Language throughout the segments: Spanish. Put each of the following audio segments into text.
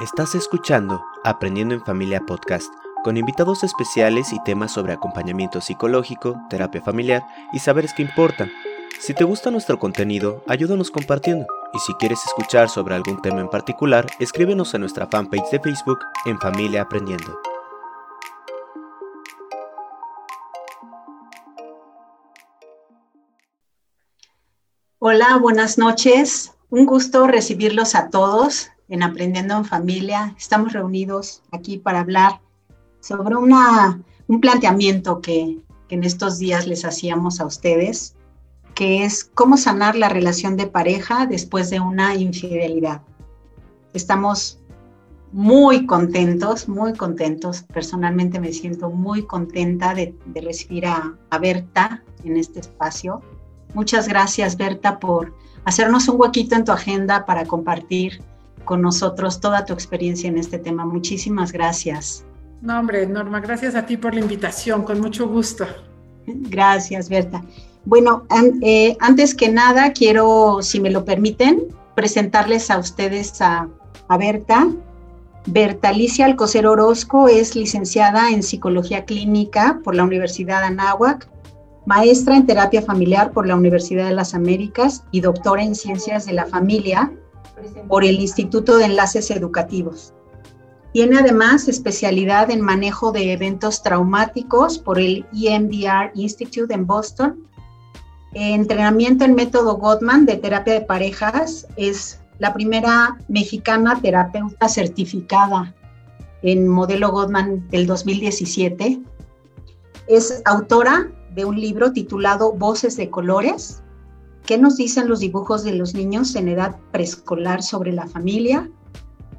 Estás escuchando Aprendiendo en Familia Podcast, con invitados especiales y temas sobre acompañamiento psicológico, terapia familiar y saberes que importan. Si te gusta nuestro contenido, ayúdanos compartiendo. Y si quieres escuchar sobre algún tema en particular, escríbenos a nuestra fanpage de Facebook en Familia Aprendiendo. Hola, buenas noches. Un gusto recibirlos a todos en Aprendiendo en Familia. Estamos reunidos aquí para hablar sobre una, un planteamiento que, en estos días les hacíamos a ustedes, que es cómo sanar la relación de pareja después de una infidelidad. Estamos muy contentos, muy contentos. Personalmente me siento muy contenta de, de recibir a Berta en este espacio. Muchas gracias, Berta, por hacernos un huequito en tu agenda para compartir con nosotros toda tu experiencia en este tema. Muchísimas gracias. No, hombre, Norma, gracias a ti por la invitación, con mucho gusto. Gracias, Berta. Bueno, eh, antes que nada, quiero, si me lo permiten, presentarles a ustedes a, a Berta. Berta Alicia Alcocer Orozco es licenciada en Psicología Clínica por la Universidad Anáhuac, maestra en Terapia Familiar por la Universidad de las Américas y doctora en Ciencias de la Familia por el Instituto de Enlaces Educativos. Tiene además especialidad en manejo de eventos traumáticos por el EMDR Institute en Boston. Entrenamiento en método Gottman de terapia de parejas. Es la primera mexicana terapeuta certificada en modelo Gottman del 2017. Es autora de un libro titulado Voces de Colores. ¿Qué nos dicen los dibujos de los niños en edad preescolar sobre la familia?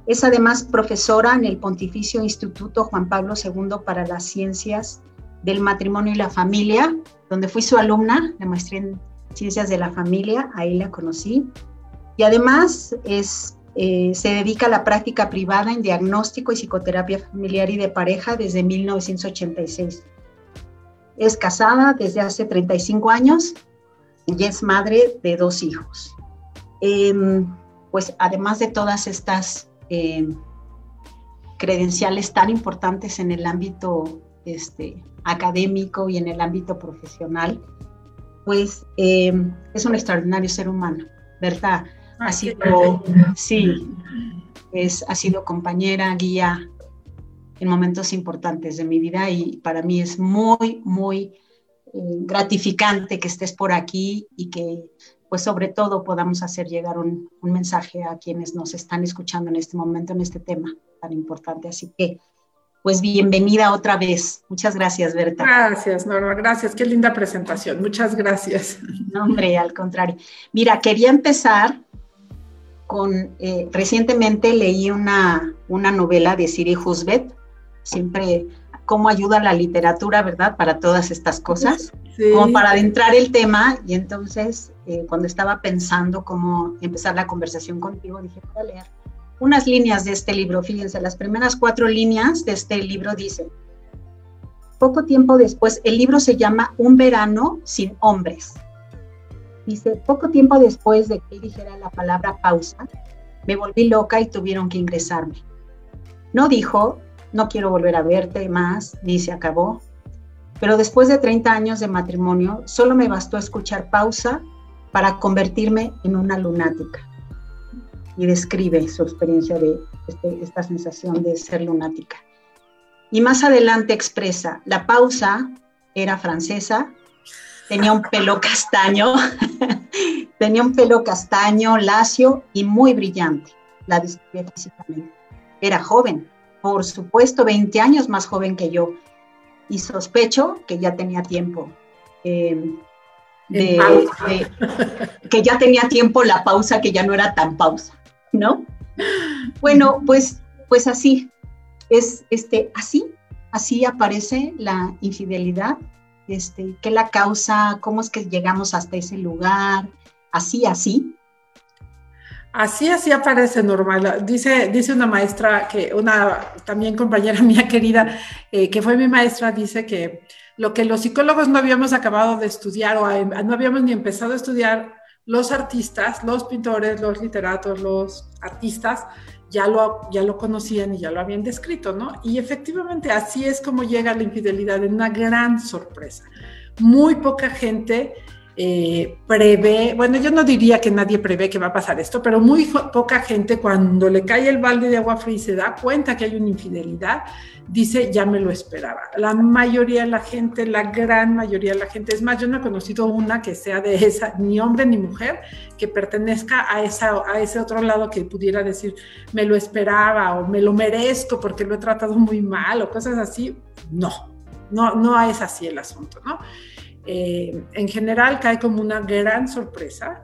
Es además profesora en el Pontificio Instituto Juan Pablo II para las Ciencias del Matrimonio y la Familia, donde fui su alumna, la maestría en Ciencias de la Familia, ahí la conocí. Y además eh, se dedica a la práctica privada en diagnóstico y psicoterapia familiar y de pareja desde 1986. Es casada desde hace 35 años y es madre de dos hijos. Eh, pues además de todas estas eh, credenciales tan importantes en el ámbito este, académico y en el ámbito profesional, pues eh, es un extraordinario ser humano, ¿verdad? Ha sido, sí, es, ha sido compañera, guía en momentos importantes de mi vida y para mí es muy, muy gratificante que estés por aquí y que pues sobre todo podamos hacer llegar un, un, mensaje a quienes nos están escuchando en este momento en este tema tan importante. Así que, pues bienvenida otra vez. Muchas gracias, Berta. Gracias, Norma, gracias. Qué linda presentación. Muchas gracias. No, hombre, al contrario. Mira, quería empezar con, eh, recientemente leí una, una novela de Siri Husbet, siempre cómo ayuda la literatura, ¿verdad? Para todas estas cosas, sí. como para adentrar el tema. Y entonces, eh, cuando estaba pensando cómo empezar la conversación contigo, dije, voy a leer unas líneas de este libro. Fíjense, las primeras cuatro líneas de este libro dicen, poco tiempo después, el libro se llama Un verano sin hombres. Dice, poco tiempo después de que dijera la palabra pausa, me volví loca y tuvieron que ingresarme. No dijo, no quiero volver a verte más, ni se acabó. Pero después de 30 años de matrimonio, solo me bastó escuchar pausa para convertirme en una lunática. Y describe su experiencia de este, esta sensación de ser lunática. Y más adelante expresa, la pausa era francesa, tenía un pelo castaño, tenía un pelo castaño, lacio y muy brillante. La describe físicamente. Era joven, por supuesto, 20 años más joven que yo. Y sospecho que ya tenía tiempo. Eh, de, de, que ya tenía tiempo la pausa, que ya no era tan pausa, ¿no? Bueno, pues, pues así, es este, así, así aparece la infidelidad, este, qué la causa, cómo es que llegamos hasta ese lugar, así, así, Así, así aparece normal. Dice, dice una maestra, que una también compañera mía querida, eh, que fue mi maestra, dice que lo que los psicólogos no habíamos acabado de estudiar o no habíamos ni empezado a estudiar, los artistas, los pintores, los literatos, los artistas, ya lo, ya lo conocían y ya lo habían descrito, ¿no? Y efectivamente así es como llega la infidelidad, en una gran sorpresa. Muy poca gente eh, prevé, bueno, yo no diría que nadie prevé que va a pasar esto, pero muy poca gente cuando le cae el balde de agua fría y se da cuenta que hay una infidelidad, dice, ya me lo esperaba. La mayoría de la gente, la gran mayoría de la gente, es más, yo no he conocido una que sea de esa, ni hombre ni mujer, que pertenezca a, esa, a ese otro lado que pudiera decir, me lo esperaba o me lo merezco porque lo he tratado muy mal o cosas así. No, no, no es así el asunto, ¿no? Eh, en general cae como una gran sorpresa.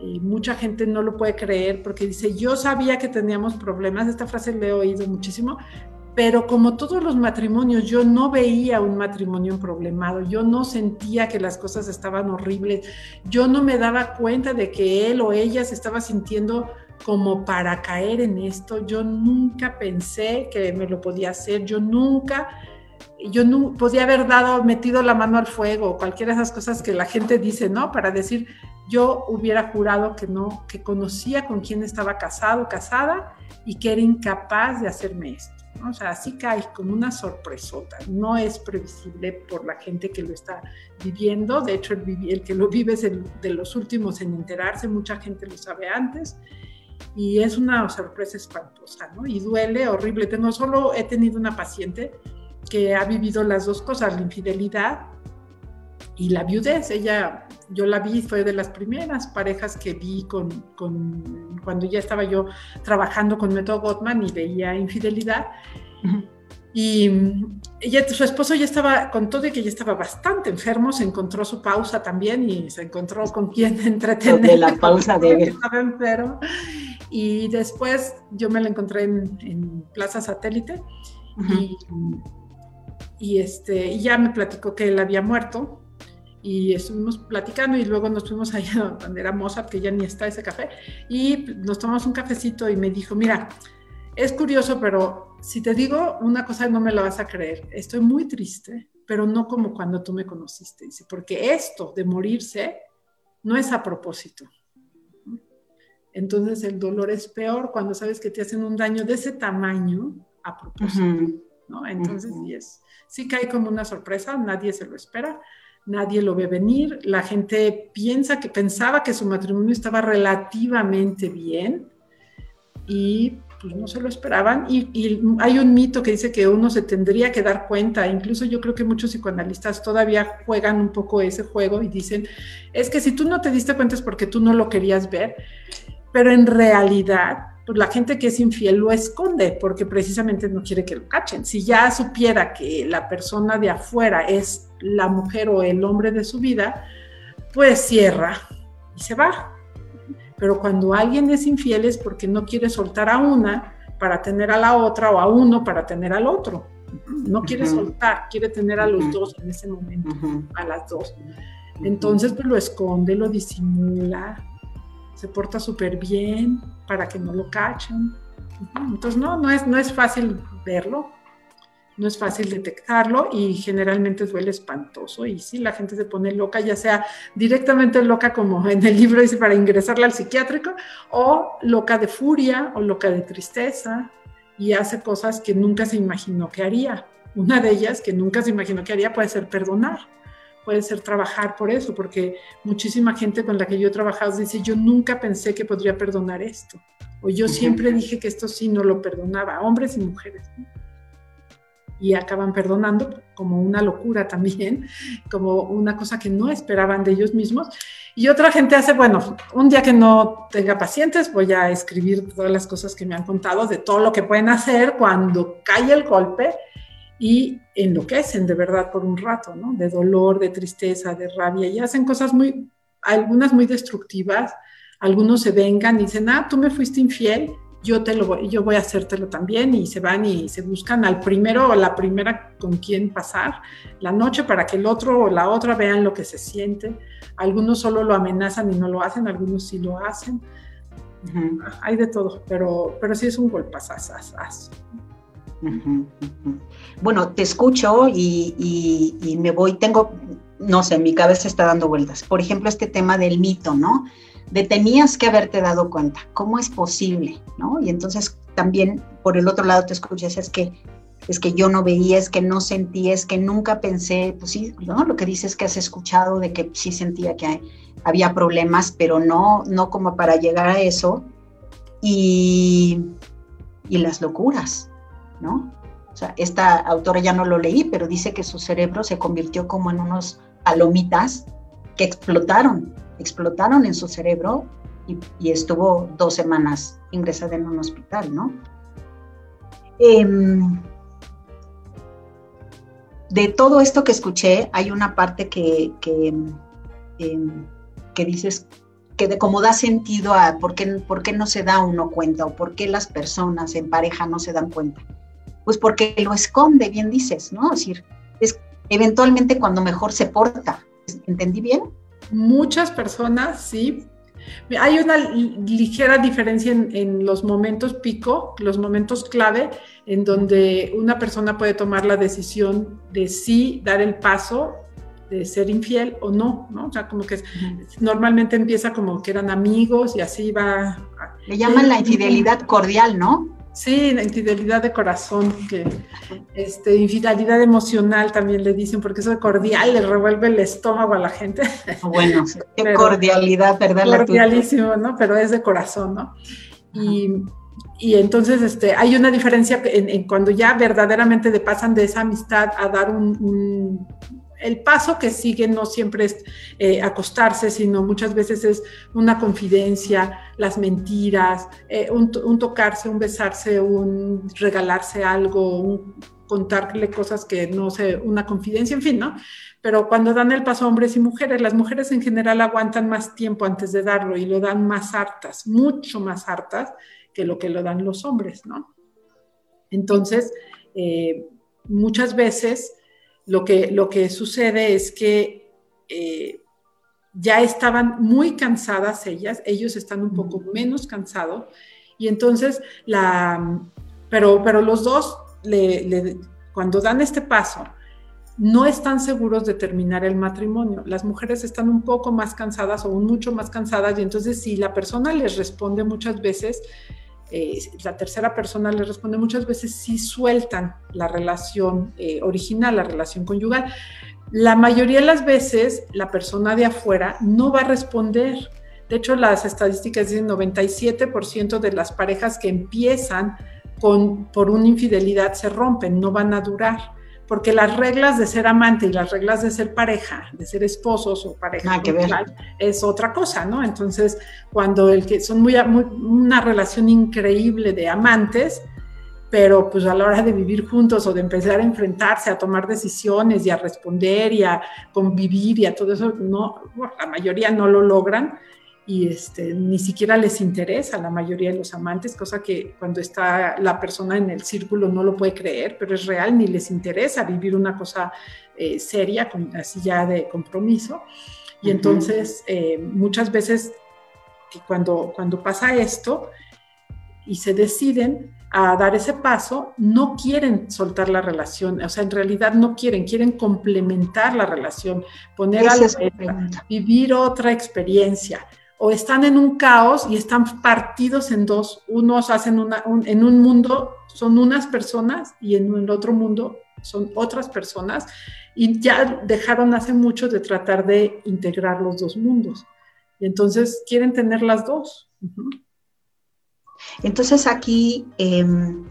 Y mucha gente no lo puede creer porque dice, yo sabía que teníamos problemas, esta frase le he oído muchísimo, pero como todos los matrimonios, yo no veía un matrimonio problemado, yo no sentía que las cosas estaban horribles, yo no me daba cuenta de que él o ella se estaba sintiendo como para caer en esto, yo nunca pensé que me lo podía hacer, yo nunca, yo no podía haber dado, metido la mano al fuego, cualquiera de esas cosas que la gente dice, ¿no? Para decir, yo hubiera jurado que no, que conocía con quién estaba casado, casada, y que era incapaz de hacerme esto. O sea, así cae como una sorpresota. No es previsible por la gente que lo está viviendo. De hecho, el, que lo vive es el, de los últimos en enterarse. Mucha gente lo sabe antes. Y es una sorpresa espantosa, ¿no? Y duele horrible. Tengo, solo he tenido una paciente que ha vivido las dos cosas, la infidelidad y la viudez. Ella, yo la vi, fue de las primeras parejas que vi con, con cuando ya estaba yo trabajando con Método Gottman y veía infidelidad. Y ella, su esposo ya estaba, con todo y que ya estaba bastante enfermo, se encontró su pausa también y se encontró con quien entretener. De la pausa de... Estaba enfermo. Y después yo me la encontré en, Plaza Satélite y, y, este, ya me platicó que él había muerto y estuvimos platicando y luego nos fuimos allá donde era Mozart, que ya ni está ese café, y nos tomamos un cafecito y me dijo, mira, es curioso, pero si te digo una cosa no me la vas a creer, estoy muy triste, pero no como cuando tú me conociste, porque esto de morirse no es a propósito. Entonces el dolor es peor cuando sabes que te hacen un daño de ese tamaño a propósito, ¿no? Entonces sí es, sí cae como una sorpresa, nadie se lo espera, nadie lo ve venir, la gente piensa que pensaba que su matrimonio estaba relativamente bien y pues no se lo esperaban. Y, hay un mito que dice que uno se tendría que dar cuenta, incluso yo creo que muchos psicoanalistas todavía juegan un poco ese juego y dicen, es que si tú no te diste cuenta es porque tú no lo querías ver, pero en realidad pues la gente que es infiel lo esconde porque precisamente no quiere que lo cachen. Si ya supiera que la persona de afuera es la mujer o el hombre de su vida, pues cierra y se va. Pero cuando alguien es infiel es porque no quiere soltar a una para tener a la otra o a uno para tener al otro. No quiere soltar, quiere tener a los dos en ese momento, a las dos. Entonces, pues lo esconde, lo disimula, se porta súper bien para que no lo cachen. Entonces, no, no es, no es fácil verlo, no es fácil detectarlo y generalmente duele espantoso. Y sí, la gente se pone loca, ya sea directamente loca, como en el libro dice, para ingresarla al psiquiátrico, o loca de furia o loca de tristeza y hace cosas que nunca se imaginó que haría. Una de ellas que nunca se imaginó que haría puede ser perdonar puede ser trabajar por eso, porque muchísima gente con la que yo he trabajado dice, yo nunca pensé que podría perdonar esto, o yo siempre dije que esto sí no lo perdonaba, hombres y mujeres. Y acaban perdonando como una locura también, como una cosa que no esperaban de ellos mismos. Y otra gente hace, bueno, un día que no tenga pacientes, voy a escribir todas las cosas que me han contado de todo lo que pueden hacer cuando cae el golpe y enloquecen de verdad por un rato, ¿no? De dolor, de tristeza, de rabia y hacen cosas muy, algunas muy destructivas. Algunos se vengan y dicen, ah, tú me fuiste infiel, yo te lo voy, yo voy a hacértelo también y se van y se buscan al primero o la primera con quien pasar la noche para que el otro o la otra vean lo que se siente. Algunos solo lo amenazan y no lo hacen, algunos sí lo hacen. Hay de todo, pero, pero sí es un golpazazo. Bueno, te escucho y, me voy, tengo no sé, mi cabeza está dando vueltas. Por ejemplo, este tema del mito, ¿no? De tenías que haberte dado cuenta, ¿cómo es posible? ¿No? Y entonces también por el otro lado te escuchas, es que es que yo no veía, es que no sentía, es que nunca pensé, pues sí, ¿no? Lo que dices que has escuchado de que sí sentía que había problemas, pero no, no como para llegar a eso. Y las locuras, ¿no? O sea, esta autora ya no lo leí, pero dice que su cerebro se convirtió como en unos palomitas que explotaron, explotaron en su cerebro y, estuvo dos semanas ingresada en un hospital, ¿no? Eh, de todo esto que escuché, hay una parte que, que, em, dices que de cómo da sentido a por qué, por qué no se da uno cuenta o por qué las personas en pareja no se dan cuenta. Pues porque lo esconde, bien dices, ¿no? Es decir, es eventualmente cuando mejor se porta. ¿Entendí bien? Muchas personas, sí, hay una ligera diferencia en, los momentos pico, los momentos clave, en donde una persona puede tomar la decisión de sí dar el paso de ser infiel o no, ¿no? O sea, como que normalmente empieza como que eran amigos y así va. Le llaman la infidelidad cordial, ¿no? Sí, la infidelidad de corazón, que este, infidelidad emocional también le dicen, porque eso de cordial le revuelve el estómago a la gente. Bueno, qué cordialidad, ¿verdad? Cordialísimo, ¿no? Pero es de corazón, ¿no? Y, y, entonces este, hay una diferencia en, cuando ya verdaderamente le pasan de esa amistad a dar un el paso que sigue no siempre es eh, acostarse, sino muchas veces es una confidencia, las mentiras, eh, un, tocarse, un besarse, un regalarse algo, un contarle cosas que no sé, una confidencia, en fin, ¿no? Pero cuando dan el paso hombres y mujeres, las mujeres en general aguantan más tiempo antes de darlo y lo dan más hartas, mucho más hartas que lo que lo dan los hombres, ¿no? Entonces, eh, muchas veces lo que, lo que sucede es que eh, ya estaban muy cansadas ellas, ellos están un poco menos cansados, y entonces la, pero, pero los dos, cuando dan este paso, no están seguros de terminar el matrimonio. Las mujeres están un poco más cansadas o mucho más cansadas y entonces si la persona les responde muchas veces, eh, la tercera persona le responde muchas veces sí sueltan la relación eh, original, la relación conyugal. La mayoría de las veces la persona de afuera no va a responder. De hecho, las estadísticas dicen 97% de las parejas que empiezan con, por una infidelidad se rompen, no van a durar porque las reglas de ser amante y las reglas de ser pareja, de ser esposos o pareja, es otra cosa, ¿no? Entonces, cuando el que son muy, una relación increíble de amantes, pero pues a la hora de vivir juntos o de empezar a enfrentarse, a tomar decisiones y a responder y a convivir y a todo eso, no, la mayoría no lo logran y este, ni siquiera les interesa a la mayoría de los amantes, cosa que cuando está la persona en el círculo no lo puede creer, pero es real, ni les interesa vivir una cosa eh, seria, así ya de compromiso. Y entonces eh, muchas veces cuando, cuando pasa esto y se deciden a dar ese paso, no quieren soltar la relación, o sea, en realidad no quieren, quieren complementar la relación, poner a vivir otra experiencia o están en un caos y están partidos en dos. Unos hacen una, en un mundo son unas personas y en el otro mundo son otras personas y ya dejaron hace mucho de tratar de integrar los dos mundos. Y entonces quieren tener las dos. Entonces aquí em,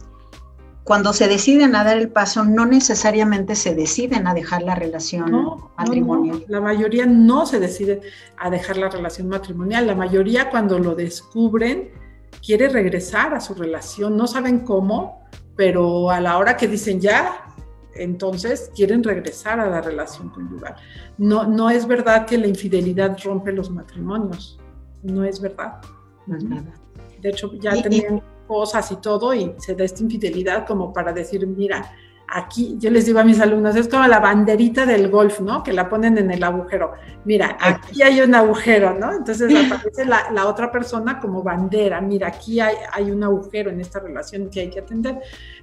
cuando se deciden a dar el paso, no necesariamente se deciden a dejar la relación matrimonial. La mayoría no se decide a dejar la relación matrimonial. La mayoría cuando lo descubren quiere regresar a su relación. No saben cómo, pero a la hora que dicen ya, entonces quieren regresar a la relación conyugal. No, no es verdad que la infidelidad rompe los matrimonios. No es verdad. De hecho, ya tenían cosas y todo y se da esta infidelidad como para decir, mira, aquí, yo les digo a mis alumnos, es como la banderita del golf, ¿no? Que la ponen en el agujero. Mira, aquí hay un agujero, ¿no? Entonces aparece la, la otra persona como bandera, mira, aquí hay, hay, un agujero en esta relación que hay que atender,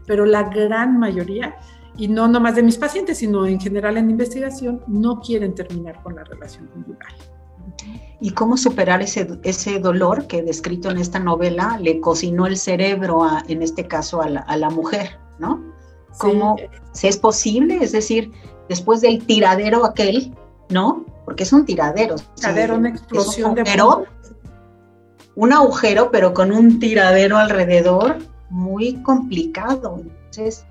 pero la gran mayoría y no nomás de mis pacientes, sino en general en investigación, no quieren terminar con la relación conyugal. ¿Y cómo superar ese, ese dolor que descrito en esta novela le cocinó el cerebro, en este caso, a la, mujer, ¿no? ¿Cómo si es posible? Es decir, después del tiradero aquel, ¿no? Porque es un tiradero. Tiradero, una explosión de un agujero, pero con un tiradero alrededor muy complicado. Entonces,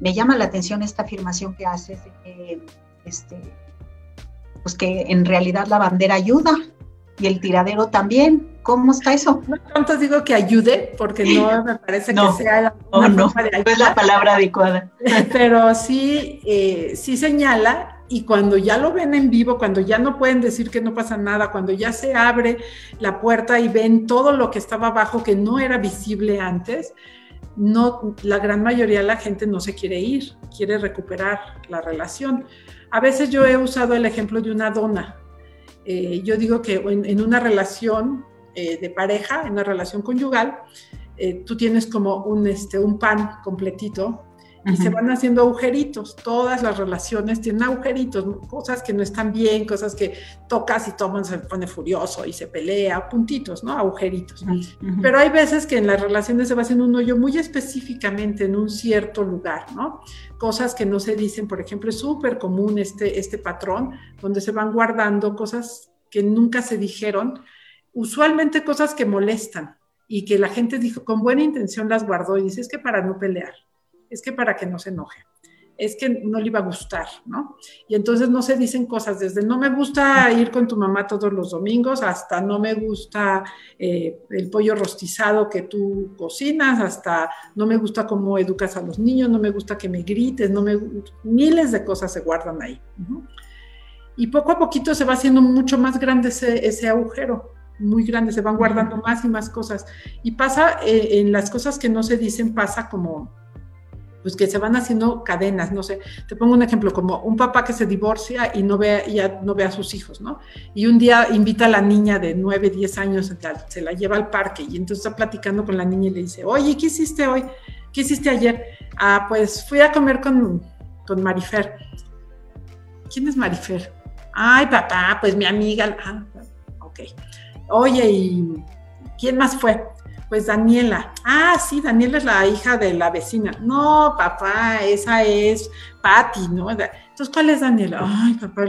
me llama la atención esta afirmación que haces de que, este, pues que en realidad la bandera ayuda y el tiradero también. ¿Cómo está eso? No tanto digo que ayude, porque no me parece que sea la, no, no, es la palabra adecuada. Pero sí, eh, sí señala y cuando ya lo ven en vivo, cuando ya no pueden decir que no pasa nada, cuando ya se abre la puerta y ven todo lo que estaba abajo que no era visible antes, la gran mayoría de la gente no se quiere ir, quiere recuperar la relación. A veces yo he usado el ejemplo de una dona. Eh, yo digo que en, una relación eh, de pareja, en una relación conyugal, eh, tú tienes como un, este, un pan completito y se van haciendo agujeritos. Todas las relaciones tienen agujeritos, cosas que no están bien, cosas que tocas y todo se pone furioso y se pelea, puntitos, ¿no? Agujeritos. Pero hay veces que en las relaciones se va haciendo un hoyo muy específicamente en un cierto lugar, ¿no? Cosas que no se dicen, por ejemplo, es súper común este, este patrón donde se van guardando cosas que nunca se dijeron, usualmente cosas que molestan y que la gente dijo con buena intención las guardó y dice es que para no pelear es que para que no se enoje, es que no le iba a gustar, ¿no? Y entonces no se dicen cosas desde no me gusta ir con tu mamá todos los domingos hasta no me gusta eh, el pollo rostizado que tú cocinas, hasta no me gusta cómo educas a los niños, no me gusta que me grites, no me miles de cosas se guardan ahí. Y poco a poquito se va haciendo mucho más grande ese, ese agujero muy grande, se van guardando más y más cosas. Y pasa, eh, en las cosas que no se dicen, pasa como, pues que se van haciendo cadenas, no sé, te pongo un ejemplo, como un papá que se divorcia y no ve, ya no ve a sus hijos, ¿no? Y un día invita a la niña de 9, 10 años, se la lleva al parque y entonces está platicando con la niña y le dice, oye, ¿qué hiciste hoy? ¿Qué hiciste ayer? Ah, pues fui a comer con, con Marifer. ¿Quién es Marifer? Ay, papá, pues mi amiga. Ah, ok. Oye, ¿y quién más fue? Pues Daniela. Ah, sí, Daniela es la hija de la vecina. No, papá, esa es Patti, ¿no? Entonces, ¿cuál es Daniela? Ay, papá,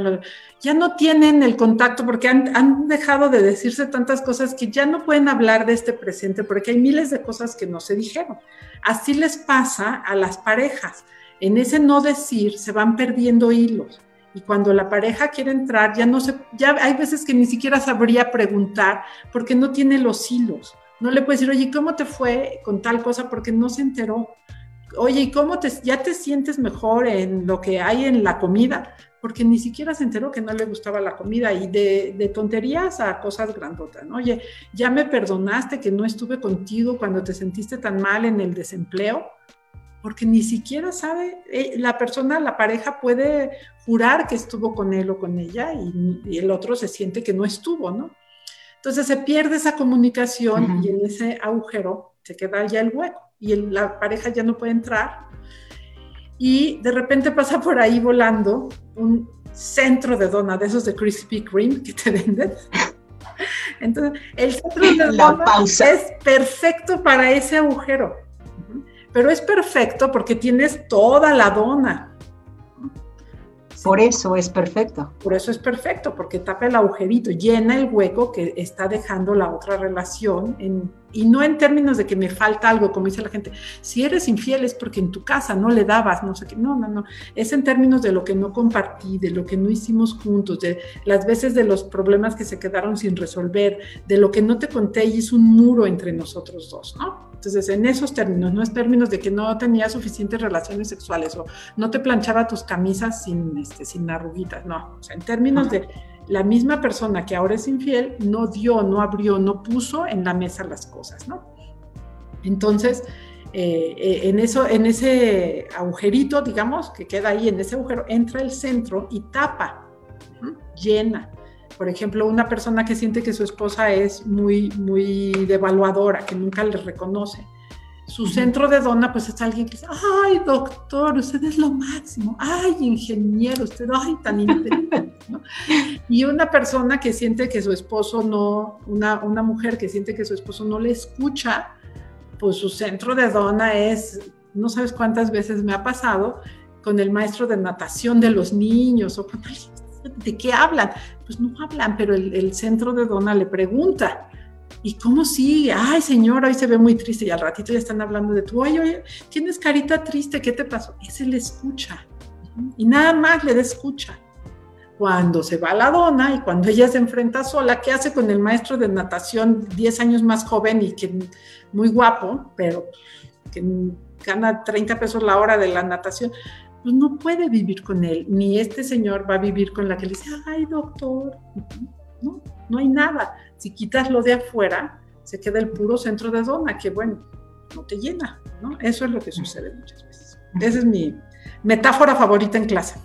ya no tienen el contacto porque han, han, dejado de decirse tantas cosas que ya no pueden hablar de este presente porque hay miles de cosas que no se dijeron. Así les pasa a las parejas. En ese no decir se van perdiendo hilos. Y cuando la pareja quiere entrar, ya no se, ya hay veces que ni siquiera sabría preguntar porque no tiene los hilos. No le puedes decir, oye, ¿cómo te fue con tal cosa? Porque no se enteró. Oye, ¿y cómo te, ya te sientes mejor en lo que hay en la comida? Porque ni siquiera se enteró que no le gustaba la comida y de, tonterías a cosas grandotas, ¿no? Oye, ya me perdonaste que no estuve contigo cuando te sentiste tan mal en el desempleo, porque ni siquiera sabe, eh, la persona, la pareja puede jurar que estuvo con él o con ella y el otro se siente que no estuvo, ¿no? Entonces se pierde esa comunicación y en ese agujero se queda ya el hueco y la pareja ya no puede entrar. Y de repente pasa por ahí volando un centro de dona, de esos de Krispy Kreme que te venden. Entonces, el centro de dona es perfecto para ese agujero. Pero es perfecto porque tienes toda la dona. Por eso es perfecto. Por eso es perfecto, porque tapa el agujerito, llena el hueco que está dejando la otra relación y no en términos de que me falta algo, como dice la gente, si eres infiel es porque en tu casa no le dabas, no sé qué, no, no, no, es en términos de lo que no compartí, de lo que no hicimos juntos, de las veces de los problemas que se quedaron sin resolver, de lo que no te conté y es un muro entre nosotros dos, ¿no? Entonces, en esos términos, no es términos de que no tenía suficientes relaciones sexuales o no te planchaba tus camisas sin, este, sin arruguitas, no, o sea, en términos de la misma persona que ahora es infiel no dio, no abrió, no puso en la mesa las cosas, ¿no? Entonces, eh, eh, en, eso, en ese agujerito, digamos, que queda ahí, en ese agujero, entra el centro y tapa, llena. Por ejemplo, una persona que siente que su esposa es muy, muy devaluadora, que nunca le reconoce. su centro de dona, pues es alguien que dice, ay, doctor, usted es lo máximo, ay, ingeniero, usted, ay, tan inteligente, Y una persona que siente que su esposo no, una, una mujer que siente que su esposo no le escucha, pues su centro de dona es, no sabes cuántas veces me ha pasado con el maestro de natación de los niños o con ¿de qué hablan? Pues no hablan, pero el, centro de dona le pregunta, ¿Y cómo sigue? Ay, señora, hoy se ve muy triste y al ratito ya están hablando de tú, ay, oye, tienes carita triste, ¿qué te pasó? Ese le escucha y nada más le da escucha. Cuando se va la dona y cuando ella se enfrenta sola, ¿qué hace con el maestro de natación 10 años más joven y que muy guapo, pero que gana 30 pesos la hora de la natación? Pues no puede vivir con él, ni este señor va a vivir con la que le dice, ay, doctor, no, no hay nada si quitas lo de afuera, se queda el puro centro de dona, que bueno, no te llena, ¿no? Eso es lo que sucede muchas veces. Esa es mi metáfora favorita en clase.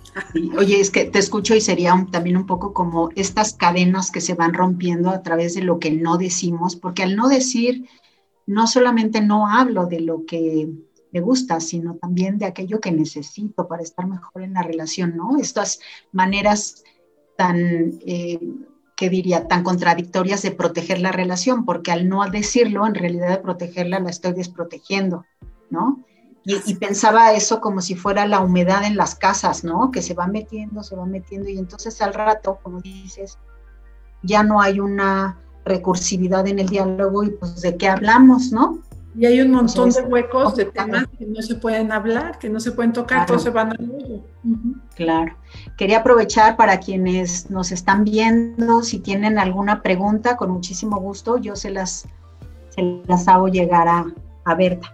Oye, es que te escucho y sería también un poco como estas cadenas que se van rompiendo a través de lo que no decimos, porque al no decir, no solamente no hablo de lo que me gusta, sino también de aquello que necesito para estar mejor en la relación, ¿no? Estas maneras tan... Eh, que diría, tan contradictorias de proteger la relación, porque al no decirlo, en realidad de protegerla la estoy desprotegiendo, ¿no? Y, pensaba eso como si fuera la humedad en las casas, ¿no? Que se va metiendo, se va metiendo, y entonces al rato, como dices, ya no hay una recursividad en el diálogo y pues de qué hablamos, ¿no? Y hay un montón de huecos de temas que no se pueden hablar, que no se pueden tocar, todos se van a Claro. Quería aprovechar para quienes nos están viendo, si tienen alguna pregunta, con muchísimo gusto, yo se las, se las hago llegar a, a Berta.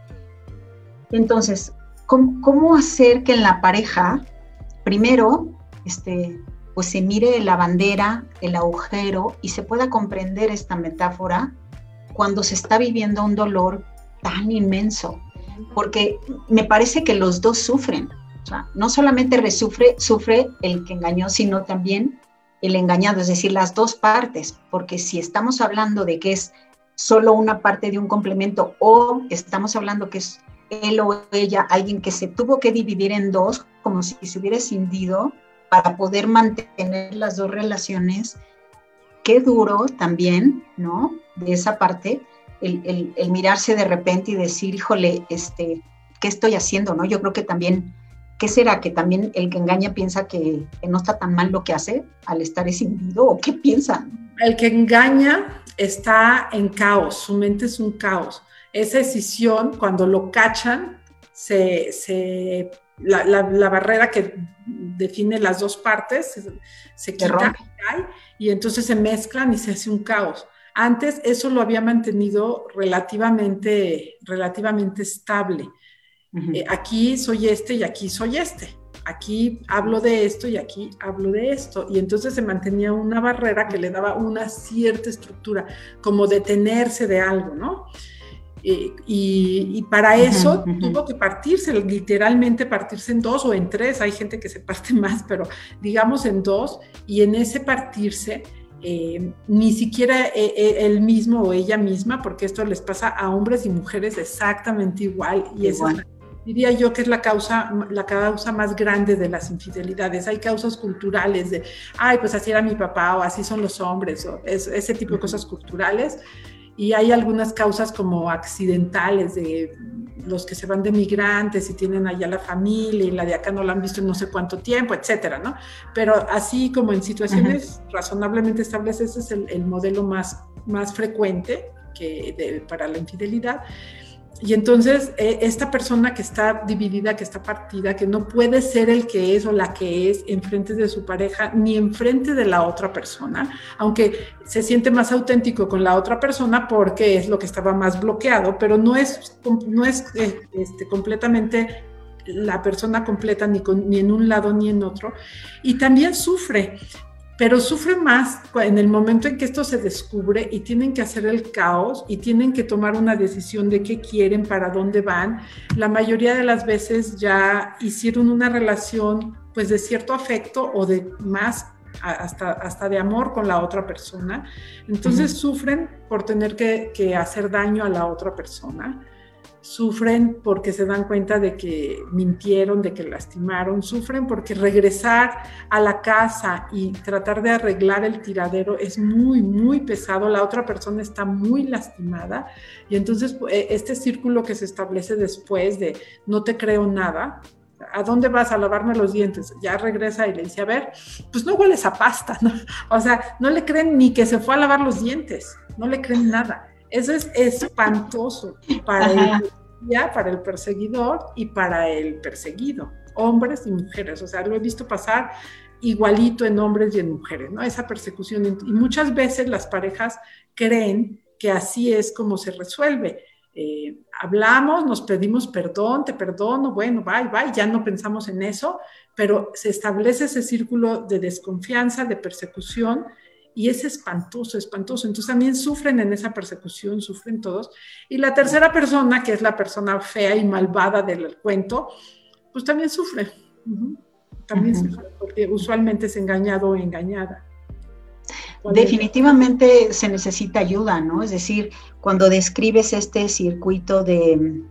Entonces, ¿cómo, hacer que en la pareja, primero, este, pues se mire la bandera, el agujero y se pueda comprender esta metáfora cuando se está viviendo un dolor tan inmenso, porque me parece que los dos sufren. No solamente sufre, sufre el que engañó, sino también el engañado, es decir, las dos partes, porque si estamos hablando de que es solo una parte de un complemento o estamos hablando que es él o ella, alguien que se tuvo que dividir en dos, como si se hubiera escindido para poder mantener las dos relaciones, qué duro también, ¿no? De esa parte, el, mirarse de repente y decir, híjole, este, ¿qué estoy haciendo? ¿no? Yo creo que también, ¿qué será? ¿Que también el que engaña piensa que, no está tan mal lo que hace al estar escindido? ¿O qué piensa? El que engaña está en caos, su mente es un caos. Esa decisión, cuando lo cachan, se, la, barrera que define las dos partes se, se quita y entonces se mezclan y se hace un caos. Antes eso lo había mantenido relativamente, relativamente estable. Eh, aquí soy este y aquí soy este. Aquí hablo de esto y aquí hablo de esto. Y entonces se mantenía una barrera que le daba una cierta estructura, como detenerse de algo, ¿no? Eh, y, para eso tuvo que partirse, literalmente partirse en dos o en tres. Hay gente que se parte más, pero digamos en dos. Y en ese partirse eh, ni siquiera eh, eh, él mismo o ella misma, porque esto les pasa a hombres y mujeres exactamente igual. Y eso diría yo que es la causa, la causa más grande de las infidelidades. Hay causas culturales de, ay, pues así era mi papá o así son los hombres, o ese tipo de cosas culturales. Y hay algunas causas como accidentales de los que se van de migrantes y tienen allá la familia y la de acá no la han visto en no sé cuánto tiempo, etcétera, ¿no? Pero así como en situaciones razonablemente estables, ese es el, modelo más, más frecuente que para la infidelidad. Y entonces eh, esta persona que está dividida, que está partida, que no puede ser el que es o la que es enfrente de su pareja ni enfrente de la otra persona, aunque se siente más auténtico con la otra persona porque es lo que estaba más bloqueado, pero no es, no es eh, este, completamente la persona completa ni en un lado ni en otro. Y también sufre pero sufre más en el momento en que esto se descubre y tienen que hacer el caos y tienen que tomar una decisión de qué quieren, para dónde van. La mayoría de las veces ya hicieron una relación pues de cierto afecto o de más hasta, hasta de amor con la otra persona. Entonces sufren por tener que, que, hacer daño a la otra persona. Sufren porque se dan cuenta de que mintieron, de que lastimaron, sufren porque regresar a la casa y tratar de arreglar el tiradero es muy, muy pesado, la otra persona está muy lastimada y entonces eh, este círculo que se establece después de no te creo nada, ¿a dónde vas a lavarme los dientes? Ya regresa y le dice, a ver, pues no hueles a pasta, ¿no? O sea, no le creen ni que se fue a lavar los dientes, no le creen nada. Eso es espantoso para el, para el perseguidor y para el perseguido, hombres y mujeres. O sea, lo he visto pasar igualito en hombres y en mujeres, ¿no? Esa persecución. Y muchas veces las parejas creen que así es como se resuelve. Eh, hablamos, nos pedimos perdón, te perdono, bueno, bye, bye, ya no pensamos en eso, pero se establece ese círculo de desconfianza, de persecución, y es espantoso, espantoso. Entonces también sufren en esa persecución, sufren todos. Y la tercera persona, que es la persona fea y malvada del cuento, pues también sufre. También sufre, porque usualmente es engañado o engañada. Definitivamente se necesita ayuda, ¿no? Es decir, cuando describes este circuito de,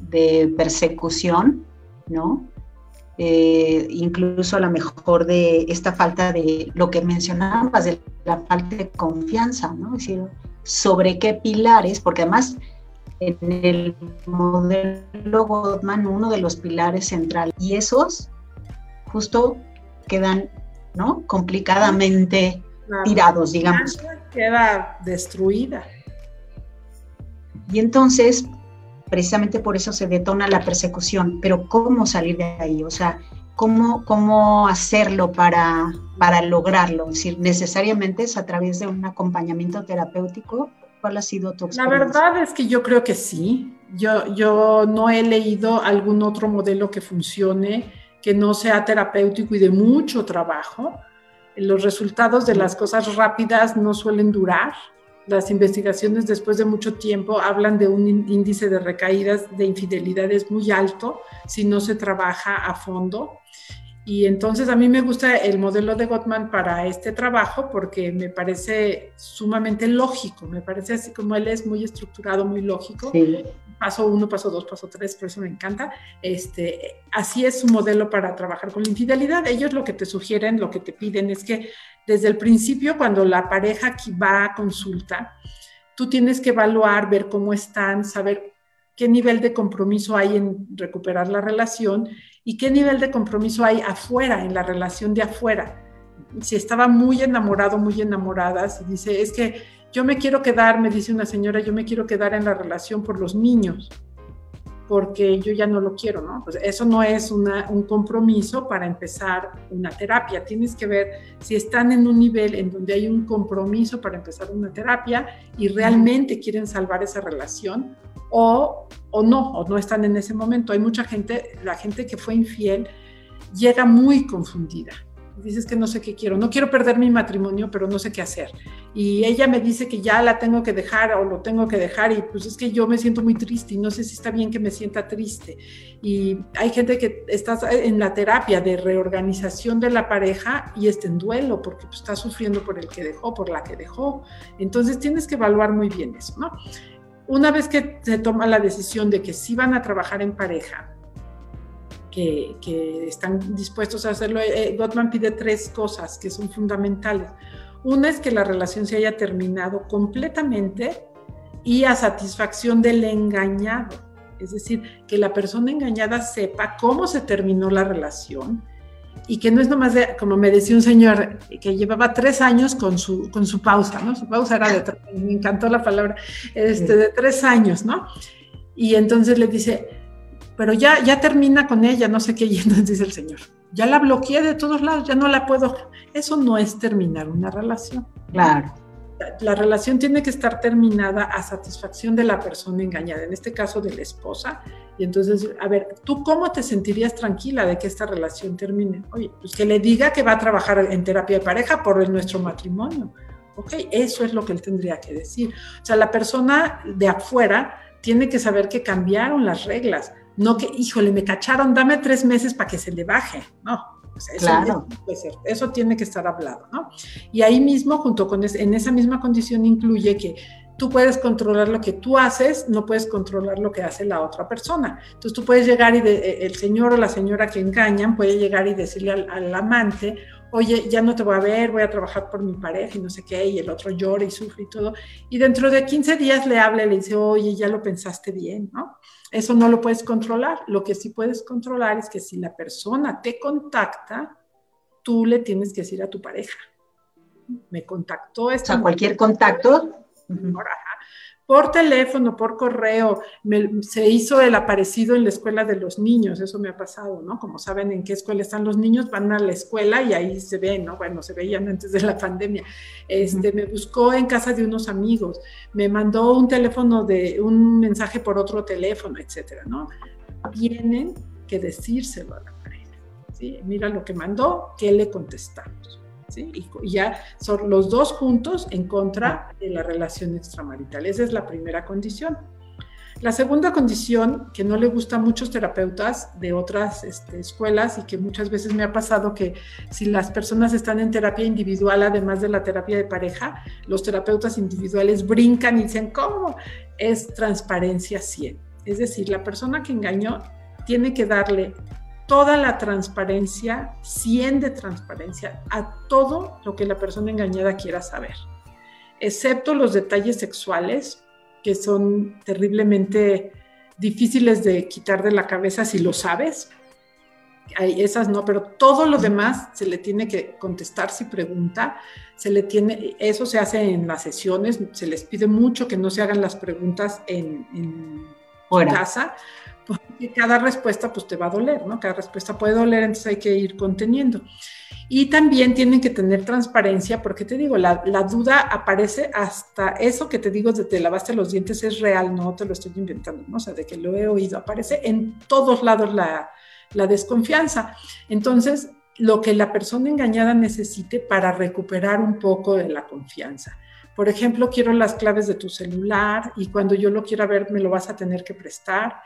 de persecución, ¿no? Eh, incluso a lo mejor de esta falta de lo que mencionabas, de la falta de confianza, ¿no? Es decir, sobre qué pilares, porque además en el modelo Gottman uno de los pilares centrales, y esos justo quedan, ¿no? Complicadamente tirados, digamos. Queda destruida. Y entonces, precisamente por eso se detona la persecución, pero ¿cómo salir de ahí? O sea, ¿cómo, cómo hacerlo para, para lograrlo? Es decir, necesariamente es a través de un acompañamiento terapéutico. ¿Cuál ha sido tu experiencia? La verdad es que yo creo que sí. Yo, yo no he leído algún otro modelo que funcione, que no sea terapéutico y de mucho trabajo. Los resultados de las cosas rápidas no suelen durar las investigaciones después de mucho tiempo hablan de un índice de recaídas de infidelidades muy alto si no se trabaja a fondo. Y entonces a mí me gusta el modelo de Gottman para este trabajo porque me parece sumamente lógico, me parece así como él es muy estructurado, muy lógico. Paso uno, paso dos, paso tres, por eso me encanta. Este, así es su modelo para trabajar con la infidelidad. Ellos lo que te sugieren, lo que te piden es que desde el principio, cuando la pareja va a consulta, tú tienes que evaluar, ver cómo están, saber qué nivel de compromiso hay en recuperar la relación y qué nivel de compromiso hay afuera, en la relación de afuera. Si estaba muy enamorado, muy enamorada, si dice, es que yo me quiero quedar, me dice una señora, yo me quiero quedar en la relación por los niños porque yo ya no lo quiero, ¿no? Pues eso no es un compromiso para empezar una terapia. Tienes que ver si están en un nivel en donde hay un compromiso para empezar una terapia y realmente quieren salvar esa relación o, o no, o no están en ese momento. Hay mucha gente, la gente que fue infiel llega muy confundida dices que no sé qué quiero, no quiero perder mi matrimonio, pero no sé qué hacer. Y ella me dice que ya la tengo que dejar o lo tengo que dejar y pues es que yo me siento muy triste y no sé si está bien que me sienta triste. Y hay gente que está en la terapia de reorganización de la pareja y está en duelo porque pues, está sufriendo por el que dejó, por la que dejó. Entonces tienes que evaluar muy bien eso, ¿no? Una vez que se toma la decisión de que sí van a trabajar en pareja, que, están dispuestos a hacerlo. Eh, Gottman pide tres cosas que son fundamentales. Una es que la relación se haya terminado completamente y a satisfacción del engañado. Es decir, que la persona engañada sepa cómo se terminó la relación y que no es nomás de, como me decía un señor que llevaba tres años con su, con su pausa, ¿no? Su pausa era de tres, me encantó la palabra, este, de tres años, ¿no? Y entonces le dice, pero ya, ya termina con ella, no sé qué, y entonces dice el Señor, ya la bloqueé de todos lados, ya no la puedo. Eso no es terminar una relación. Claro. La, relación tiene que estar terminada a satisfacción de la persona engañada, en este caso de la esposa. Y entonces, a ver, ¿tú cómo te sentirías tranquila de que esta relación termine? Oye, pues que le diga que va a trabajar en terapia de pareja por nuestro matrimonio. Ok, eso es lo que él tendría que decir. O sea, la persona de afuera tiene que saber que cambiaron las reglas no que, híjole, me cacharon, dame tres meses para que se le baje, no. eso, claro. puede ser, eso tiene que estar hablado, ¿no? Y ahí mismo, junto con, en esa misma condición, incluye que tú puedes controlar lo que tú haces, no puedes controlar lo que hace la otra persona. Entonces tú puedes llegar y eh, el señor o la señora que engañan puede llegar y decirle al, amante, oye, ya no te voy a ver, voy a trabajar por mi pareja y no sé qué, y el otro llora y sufre y todo. Y dentro de 15 días le habla y le dice, oye, ya lo pensaste bien, ¿no? Eso no lo puedes controlar. Lo que sí puedes controlar es que si la persona te contacta, tú le tienes que decir a tu pareja, me contactó esta. O sea, cualquier contacto por teléfono, por correo, se hizo el aparecido en la escuela de los niños, eso me ha pasado, ¿no? Como saben en qué escuela están los niños, van a la escuela y ahí se ven, ¿no? Bueno, se veían antes de la pandemia. Este, Me buscó en casa de unos amigos, me mandó un teléfono de un mensaje por otro teléfono, etcétera, ¿no? Tienen que decírselo a la pareja, ¿sí? Mira lo que mandó, ¿qué le contestamos? Y, ya son los dos juntos en contra de la relación extramarital. Esa es la primera condición. La segunda condición que no le gusta a muchos terapeutas de otras este, escuelas y que muchas veces me ha pasado que si las personas están en terapia individual, además de la terapia de pareja, los terapeutas individuales brincan y dicen, ¿cómo? Es transparencia 100. Es decir, la persona que engañó tiene que darle toda la transparencia, 100 de transparencia a todo lo que la persona engañada quiera saber, excepto los detalles sexuales, que son terriblemente difíciles de quitar de la cabeza si lo sabes. Hay esas no, pero todo lo demás se le tiene que contestar si pregunta, se le tiene, eso se hace en las sesiones, se les pide mucho que no se hagan las preguntas en, en casa, porque cada respuesta pues te va a doler, ¿no? Cada respuesta puede doler, entonces hay que ir conteniendo. Y también tienen que tener transparencia, porque te digo, la, duda aparece hasta eso que te digo de te lavaste los dientes es real, no te lo estoy inventando, ¿no? O sea, de que lo he oído, aparece en todos lados la, la desconfianza. Entonces, lo que la persona engañada necesite para recuperar un poco de la confianza. Por ejemplo, quiero las claves de tu celular y cuando yo lo quiera ver me lo vas a tener que prestar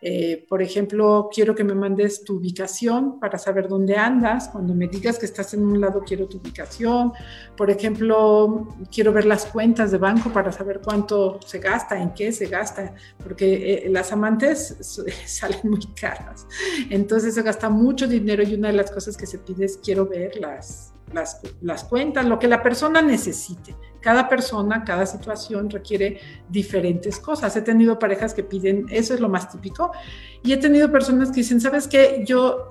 eh, por ejemplo, quiero que me mandes tu ubicación para saber dónde andas. Cuando me digas que estás en un lado, quiero tu ubicación. Por ejemplo, quiero ver las cuentas de banco para saber cuánto se gasta, en qué se gasta, porque eh, las amantes salen muy caras. Entonces se gasta mucho dinero y una de las cosas que se pide es quiero ver las, las, las cuentas, lo que la persona necesite. Cada persona, cada situación requiere diferentes cosas. He tenido parejas que piden, eso es lo más típico, y he tenido personas que dicen, ¿sabes qué? Yo,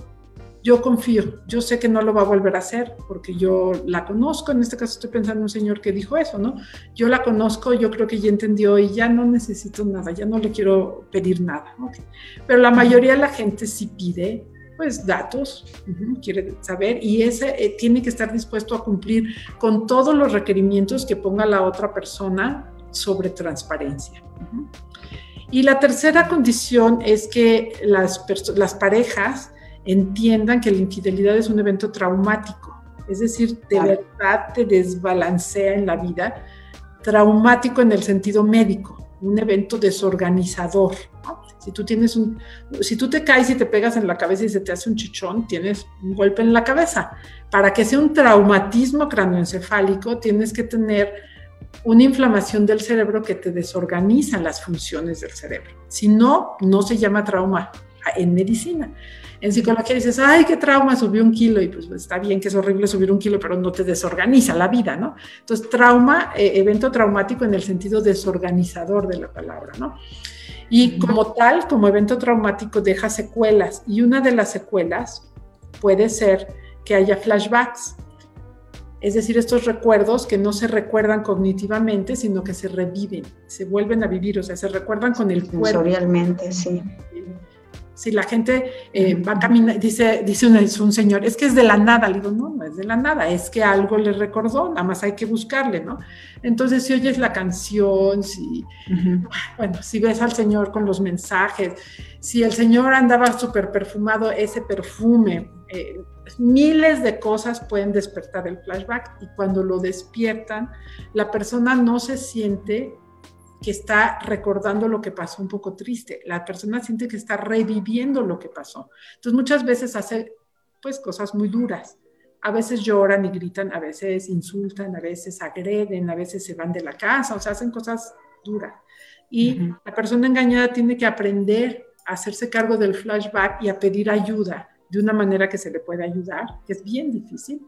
yo confío, yo sé que no lo va a volver a hacer porque yo la conozco. En este caso estoy pensando en un señor que dijo eso, ¿no? Yo la conozco, yo creo que ya entendió y ya no necesito nada, ya no le quiero pedir nada. Pero la mayoría de la gente sí pide pues datos, quiere saber, y ese eh, tiene que estar dispuesto a cumplir con todos los requerimientos que ponga la otra persona sobre transparencia. Y la tercera condición es que las, las parejas entiendan que la infidelidad es un evento traumático, es decir, de verdad te desbalancea en la vida, traumático en el sentido médico, un evento desorganizador. Si tú tienes un, si tú te caes y te pegas en la cabeza y se te hace un chichón, tienes un golpe en la cabeza. Para que sea un traumatismo cranoencefálico, tienes que tener una inflamación del cerebro que te desorganiza las funciones del cerebro. Si no, no se llama trauma en medicina. En psicología dices, ay, qué trauma, subió un kilo, y pues, está bien que es horrible subir un kilo, pero no te desorganiza la vida, ¿no? Entonces, trauma, eh, evento traumático en el sentido desorganizador de la palabra, ¿no? Y como tal, como evento traumático, deja secuelas. Y una de las secuelas puede ser que haya flashbacks. Es decir, estos recuerdos que no se recuerdan cognitivamente, sino que se reviven, se vuelven a vivir, o sea, se recuerdan con el cuerpo. Sensorialmente, sí si la gente eh, va a caminar, dice, dice un, señor, es que es de la nada, le digo, no, no es de la nada, es que algo le recordó, nada más hay que buscarle, ¿no? Entonces, si oyes la canción, si, bueno, si ves al señor con los mensajes, si el señor andaba súper perfumado, ese perfume, eh, miles de cosas pueden despertar el flashback y cuando lo despiertan, la persona no se siente que está recordando lo que pasó un poco triste. La persona siente que está reviviendo lo que pasó. Entonces muchas veces hace pues cosas muy duras. A veces lloran y gritan, a veces insultan, a veces agreden, a veces se van de la casa, o sea, hacen cosas dura. Y la persona engañada tiene que aprender a hacerse cargo del flashback y a pedir ayuda de una manera que se le pueda ayudar, que es bien difícil.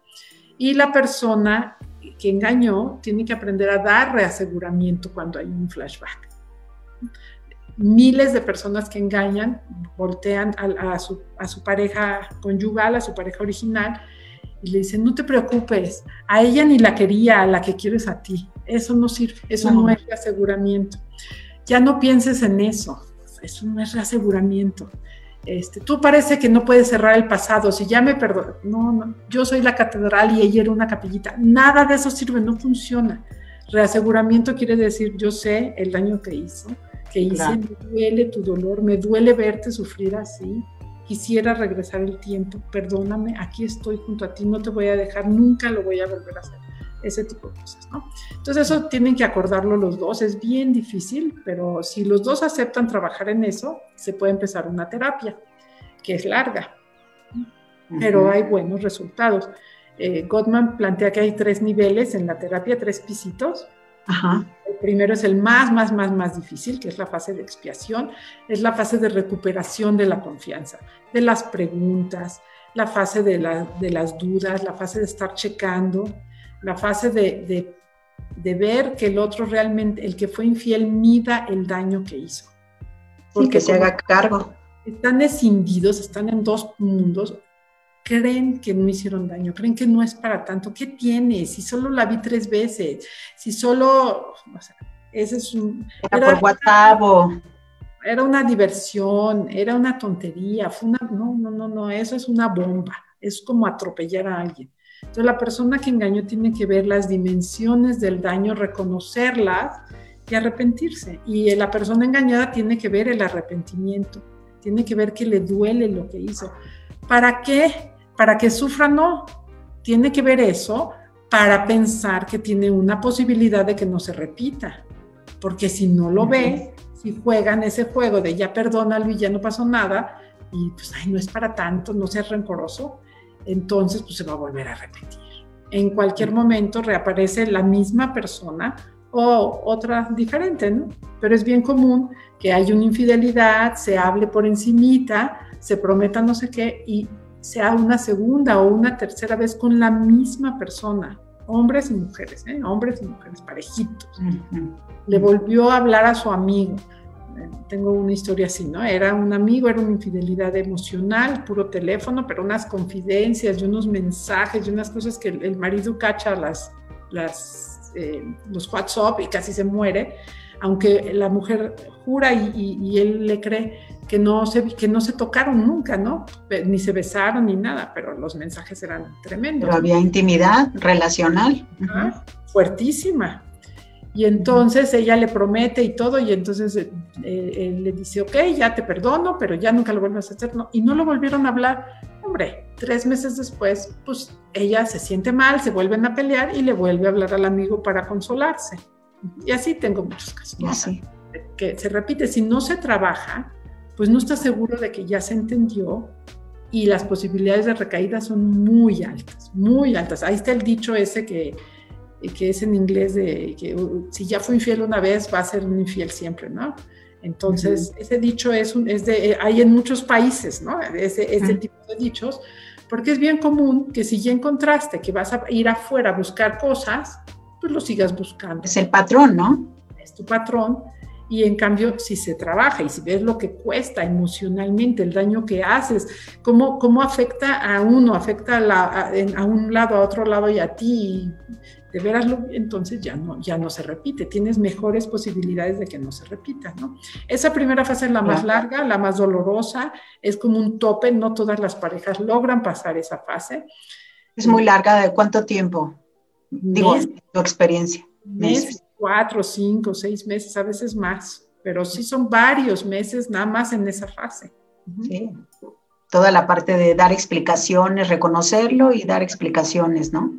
Y la persona que engañó tiene que aprender a dar reaseguramiento cuando hay un flashback. Miles de personas que engañan voltean a, su, a su pareja conyugal, a su pareja original, y le dicen, no te preocupes, a ella ni la quería, a la que quieres a ti. Eso no sirve, eso no, es reaseguramiento. Ya no pienses en eso, eso no es reaseguramiento. Este, tú parece que no puedes cerrar el pasado, si ya me perdono, no, no, yo soy la catedral y ella era una capillita, nada de eso sirve, no funciona. Reaseguramiento quiere decir, yo sé el daño que hizo, que hice, me duele tu dolor, me duele verte sufrir así, quisiera regresar el tiempo, perdóname, aquí estoy junto a ti, no te voy a dejar, nunca lo voy a volver a hacer, ese tipo de cosas, ¿no? Entonces eso tienen que acordarlo los dos, es bien difícil, pero si los dos aceptan trabajar en eso, se puede empezar una terapia, que es larga, pero hay buenos resultados. Eh, Gottman plantea que hay tres niveles en la terapia, tres pisitos, el primero es el más, más, más, más difícil, que es la fase de expiación, es la fase de recuperación de la confianza, de las preguntas, la fase de, las dudas, la fase de estar checando, la fase de, ver que el otro realmente, el que fue infiel, mida el daño que hizo. Porque que se haga cargo. Están escindidos, están en dos mundos, creen que no hicieron daño, creen que no es para tanto. ¿Qué tiene? Si solo la vi tres veces, si solo, o sea, ese es un... Era, por WhatsApp Era una diversión, era una tontería, fue una, no, no, no, no, eso es una bomba, es como atropellar a alguien. Entonces la persona que engañó tiene que ver las dimensiones del daño, reconocerlas y arrepentirse. Y la persona engañada tiene que ver el arrepentimiento, tiene que ver que le duele lo que hizo. ¿Para qué? para que sufra, no. Tiene que ver eso para pensar que tiene una posibilidad de que no se repita. Porque si no lo ve, si juegan ese juego de ya perdónalo y ya no pasó nada, y pues ay, no es para tanto, no seas rencoroso, entonces pues se va a volver a repetir. En cualquier momento reaparece la misma persona o otra diferente, ¿no? Pero es bien común que haya una infidelidad, se hable por encimita, se prometa no sé qué y sea una segunda o una tercera vez con la misma persona, hombres y mujeres, ¿eh? hombres y mujeres, parejitos. Le volvió a hablar a su amigo. Tengo una historia así, ¿no? Era un amigo, era una infidelidad emocional, puro teléfono, pero unas confidencias y unos mensajes y unas cosas que el, marido cacha las, las, eh, los WhatsApp y casi se muere, aunque la mujer jura y, y él le cree que no, se, que no se tocaron nunca, ¿no? Ni se besaron ni nada, pero los mensajes eran tremendos. Pero había intimidad relacional. fuertísima. Y entonces ella le promete y todo, y entonces eh, él le dice, ok, ya te perdono, pero ya nunca lo vuelvas a hacer. No, y no lo volvieron a hablar. Hombre, tres meses después, pues ella se siente mal, se vuelven a pelear y le vuelve a hablar al amigo para consolarse. Y así tengo muchos casos. Así. Que se repite, si no se trabaja, pues no está seguro de que ya se entendió y las posibilidades de recaída son muy altas, muy altas. Ahí está el dicho ese que, que es en inglés de que uh, si ya fue infiel una vez, va a ser un infiel siempre, ¿no? Entonces, ese dicho es, un, es de, hay en muchos países, ¿no? Ese, ese tipo de dichos, porque es bien común que si ya encontraste que vas a ir afuera a buscar cosas, pues lo sigas buscando. Es el patrón, ¿no? Es tu patrón y en cambio, si se trabaja y si ves lo que cuesta emocionalmente, el daño que haces, cómo, cómo afecta a uno, afecta a, a, un lado, a otro lado y a ti, de veras, entonces ya no, ya no se repite. Tienes mejores posibilidades de que no se repita, ¿no? Esa primera fase es la más larga, la más dolorosa, es como un tope, no todas las parejas logran pasar esa fase. Es muy larga, ¿de cuánto tiempo? Digo, tu experiencia. Meses cuatro, cinco, seis meses, a veces más, pero sí son varios meses nada más en esa fase. Sí, toda la parte de dar explicaciones, reconocerlo y dar explicaciones, ¿no?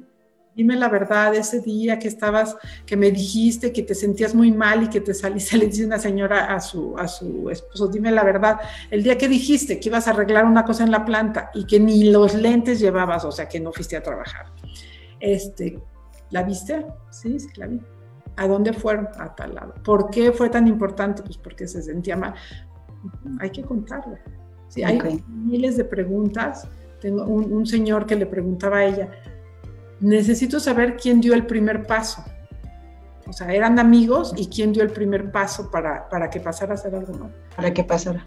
Dime la verdad, ese día que estabas, que me dijiste que te sentías muy mal y que te saliste, le dice una señora a su, a su esposo, dime la verdad, el día que dijiste que ibas a arreglar una cosa en la planta y que ni los lentes llevabas, o sea, que no fuiste a trabajar, este, ¿la viste? Sí, sí, la vi ¿A dónde fueron? A tal lado. ¿Por qué fue tan importante? Pues porque se sentía mal. Hay que contarlo. Sí, hay miles de preguntas. Tengo un, señor que le preguntaba a ella, necesito saber quién dio el primer paso. O sea, eran amigos y quién dio el primer paso para, para que pasara a ser algo ¿no? Para que pasara.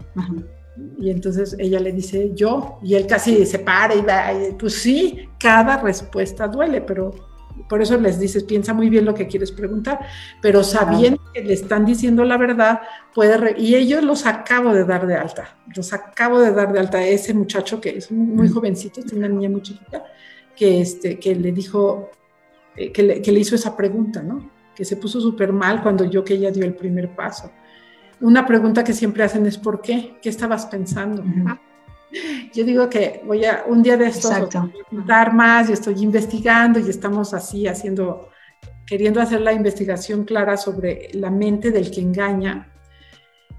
Y entonces ella le dice, yo, y él casi se para y va, pues sí, cada respuesta duele, pero por eso les dices, piensa muy bien lo que quieres preguntar, pero sabiendo que le están diciendo la verdad, puede... y ellos los acabo de dar de alta, los acabo de dar de alta. Ese muchacho que es muy jovencito, es una niña muy chiquita, que, este, que le dijo, eh, que, le, que le hizo esa pregunta, ¿no? Que se puso súper mal cuando yo que ella dio el primer paso. Una pregunta que siempre hacen es ¿por qué? ¿Qué estabas pensando? Yo digo que voy a, un día de estos, dar más, y estoy investigando y estamos así haciendo, queriendo hacer la investigación clara sobre la mente del que engaña.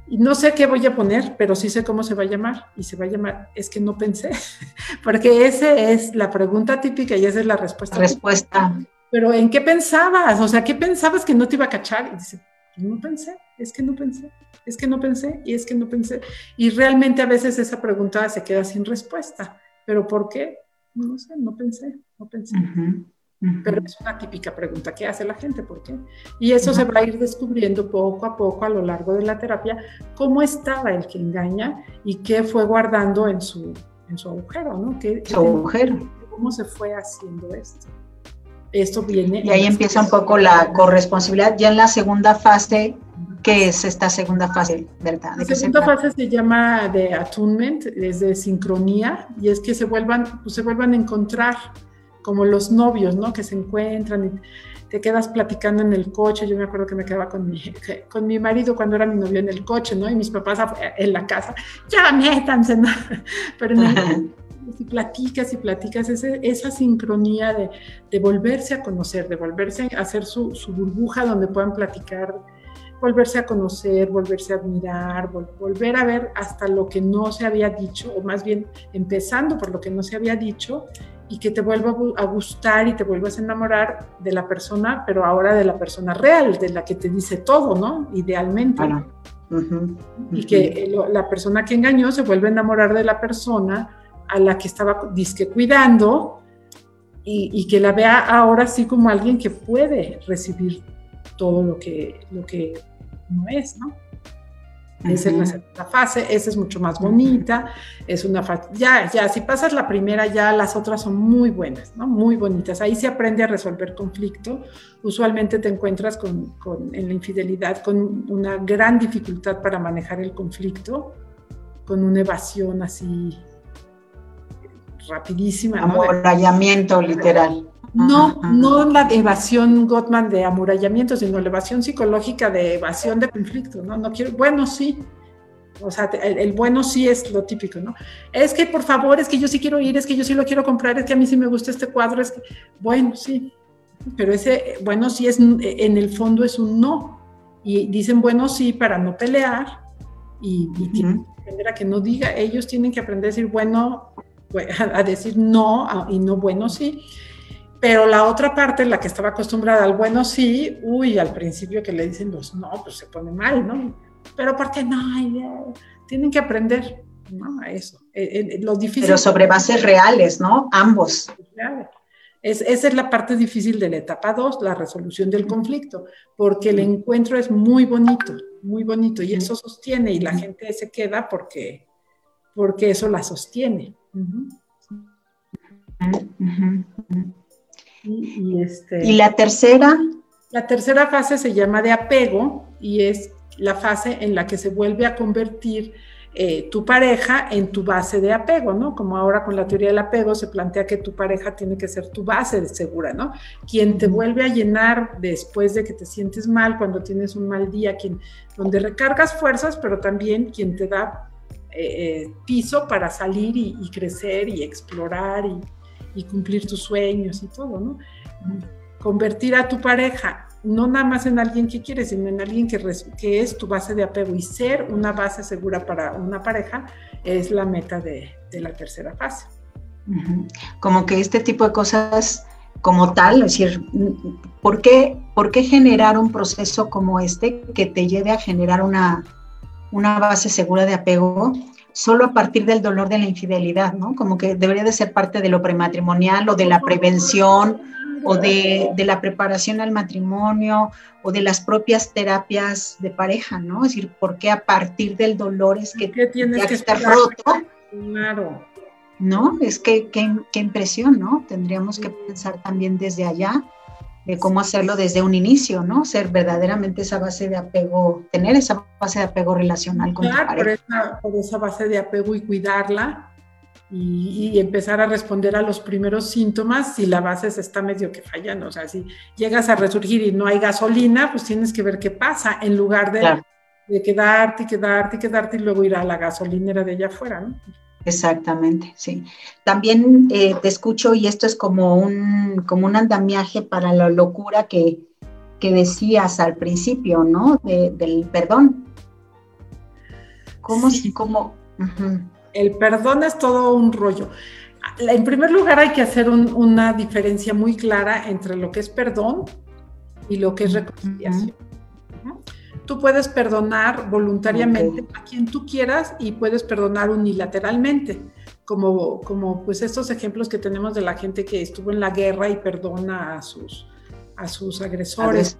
Y no sé qué voy a poner, pero sí sé cómo se va a llamar. Y se va a llamar, es que no pensé, porque esa es la pregunta típica y esa es la respuesta. Respuesta. Pero ¿en qué pensabas? O sea, ¿qué pensabas que no te iba a cachar? Y dice, no pensé, es que no pensé, es que no pensé y es que no pensé. Y realmente a veces esa pregunta se queda sin respuesta. ¿Pero por qué? No sé, no pensé, no pensé. Pero es una típica pregunta que hace la gente, ¿por qué? Y eso se va a ir descubriendo poco a poco a lo largo de la terapia, cómo estaba el que engaña y qué fue guardando en su, en su agujero, ¿no? ¿Qué, su agujero. ¿Cómo se fue haciendo esto? esto viene. Y ahí empieza un poco la corresponsabilidad. Ya en la segunda fase, ¿qué es esta segunda fase, verdad? La segunda fase se llama de attunement, es de sincronía, y es que se vuelvan, pues, se vuelvan a encontrar como los novios, ¿no? Que se encuentran y te quedas platicando en el coche. Yo me acuerdo que me quedaba con mi, con mi marido cuando era mi novio en el coche, ¿no? Y mis papás en la casa, ya métanse, ¿no? Pero en el, y platicas y platicas, esa sincronía de, de, volverse a conocer, de volverse a hacer su, su, burbuja donde puedan platicar, volverse a conocer, volverse a admirar, volver a ver hasta lo que no se había dicho, o más bien empezando por lo que no se había dicho, y que te vuelva a gustar y te vuelvas a enamorar de la persona, pero ahora de la persona real, de la que te dice todo, ¿no? Idealmente. Y que la persona que engañó se vuelve a enamorar de la persona a la que estaba disque cuidando y, que la vea ahora sí como alguien que puede recibir todo lo que, lo que no es, ¿no? Esa es la segunda fase, esa es mucho más bonita, es una fase, ya, ya, si pasas la primera, ya las otras son muy buenas, ¿no? Muy bonitas. Ahí se aprende a resolver conflicto. Usualmente te encuentras con, con, en la infidelidad con una gran dificultad para manejar el conflicto, con una evasión así rapidísima. Amurallamiento literal. No, no la evasión Gottman de amurallamiento, sino la evasión psicológica de evasión de conflicto, ¿no? No quiero, bueno, sí. O sea, el, bueno sí es lo típico, ¿no? Es que por favor, es que yo sí quiero ir, es que yo sí lo quiero comprar, es que a mí sí me gusta este cuadro, es que, bueno, sí. Pero ese, bueno, sí es, en el fondo es un no. Y dicen bueno sí para no pelear y, tienen que aprender a que no diga, ellos tienen que aprender a decir bueno a decir no y no bueno sí. Pero la otra parte, la que estaba acostumbrada al bueno sí, uy, al principio que le dicen los no, pues se pone mal, ¿no? Pero ¿por qué no? Tienen que aprender, ¿no? A eso. Eh, eh, lo difícil. Pero sobre bases reales, ¿no? Ambos. Es, esa es la parte difícil de la etapa 2, la resolución del conflicto, porque el encuentro es muy bonito, muy bonito, y eso sostiene, y la gente se queda porque, porque eso la sostiene. Y, este, y la tercera. La tercera fase se llama de apego y es la fase en la que se vuelve a convertir eh, tu pareja en tu base de apego, ¿no? Como ahora con la teoría del apego se plantea que tu pareja tiene que ser tu base de segura, ¿no? Quien te vuelve a llenar después de que te sientes mal, cuando tienes un mal día, quien, donde recargas fuerzas, pero también quien te da eh, piso para salir y, crecer y explorar y, cumplir tus sueños y todo, ¿no? Convertir a tu pareja no nada más en alguien que quieres, sino en alguien que, es tu base de apego y ser una base segura para una pareja es la meta de, la tercera fase. Como que este tipo de cosas como tal, es decir, ¿por qué, ¿por qué generar un proceso como este que te lleve a generar una, una base segura de apego solo a partir del dolor de la infidelidad, ¿no? Como que debería de ser parte de lo prematrimonial o de la prevención o de, la preparación al matrimonio o de las propias terapias de pareja, ¿no? Es decir, ¿por qué a partir del dolor es que tienes que estar roto? Claro. ¿No? Es que qué impresión, ¿no? Tendríamos que pensar también desde allá de cómo hacerlo desde un inicio, ¿no? Ser verdaderamente esa base de apego, tener esa base de apego relacional con tu pareja. Por esa, por esa base de apego y cuidarla y, empezar a responder a los primeros síntomas si la base se está medio que fallando. O sea, si llegas a resurgir y no hay gasolina, pues tienes que ver qué pasa en lugar de, de quedarte y quedarte y quedarte y luego ir a la gasolinera de allá afuera, ¿no? Exactamente, sí. También eh, te escucho y esto es como un, como un andamiaje para la locura que, decías al principio, ¿no? del perdón. ¿Cómo? Sí. Cómo, El perdón es todo un rollo. En primer lugar, hay que hacer una diferencia muy clara entre lo que es perdón y lo que es reconciliación. Tú puedes perdonar voluntariamente a quien tú quieras y puedes perdonar unilateralmente, como, como pues estos ejemplos que tenemos de la gente que estuvo en la guerra y perdona a sus, a sus agresores.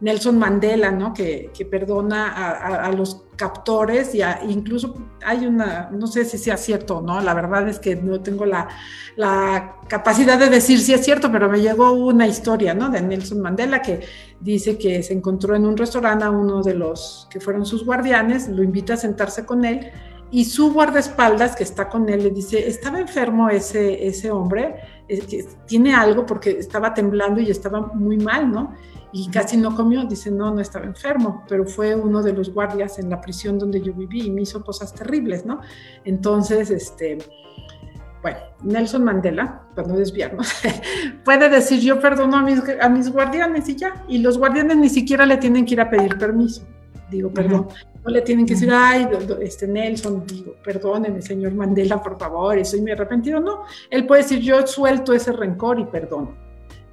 Nelson Mandela, ¿no? Que, perdona a, los captores y incluso hay una, no sé si sea cierto o no, la verdad es que no tengo la, capacidad de decir si es cierto, pero me llegó una historia, ¿no? De Nelson Mandela que dice que se encontró en un restaurante a uno de los que fueron sus guardianes, lo invita a sentarse con él y su guardaespaldas que está con él le dice, estaba enfermo ese, ese hombre, que tiene algo porque estaba temblando y estaba muy mal, ¿no? Y casi no comió, dice, no, no estaba enfermo, pero fue uno de los guardias en la prisión donde yo viví y me hizo cosas terribles, ¿no? Entonces, este, bueno, Nelson Mandela, para no desviarnos, puede decir, yo perdono a mis, a mis guardianes y ya, y los guardianes ni siquiera le tienen que ir a pedir permiso, digo, perdón, no le tienen que decir, ay, este Nelson, digo, perdóneme, señor Mandela, por favor, estoy muy arrepentido, no, él puede decir, yo suelto ese rencor y perdono,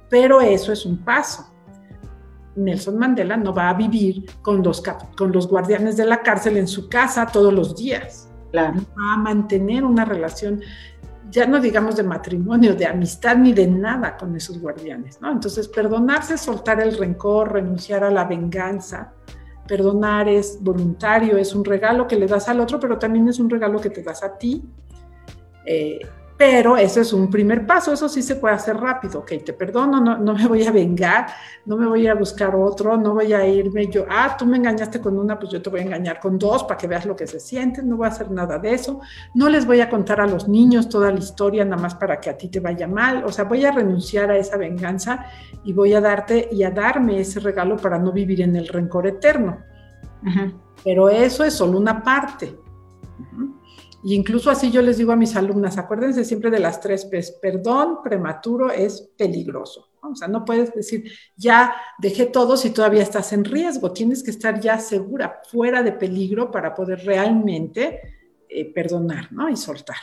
pero eso es un paso Nelson Mandela no va a vivir con los, con los guardianes de la cárcel en su casa todos los días. Claro. Va a mantener una relación, ya no digamos de matrimonio, de amistad ni de nada con esos guardianes, ¿no? Entonces, perdonarse, soltar el rencor, renunciar a la venganza. Perdonar es voluntario, es un regalo que le das al otro, pero también es un regalo que te das a ti. Eh, pero eso es un primer paso, eso sí se puede hacer rápido, ok, te perdono, no, no, me voy a vengar, no me voy a buscar otro, no voy a irme yo, ah, tú me engañaste con una, pues yo te voy a engañar con dos para que veas lo que se siente, no voy a hacer nada de eso, no les voy a contar a los niños toda la historia nada más para que a ti te vaya mal, o sea, voy a renunciar a esa venganza y voy a darte y a darme ese regalo para no vivir en el rencor eterno. Pero eso es solo una parte. Incluso así yo les digo a mis alumnas, acuérdense siempre de las tres P's, perdón prematuro es peligroso. O sea, no puedes decir, ya dejé todo si todavía estás en riesgo, tienes que estar ya segura, fuera de peligro para poder realmente eh, perdonar ¿no? y soltar.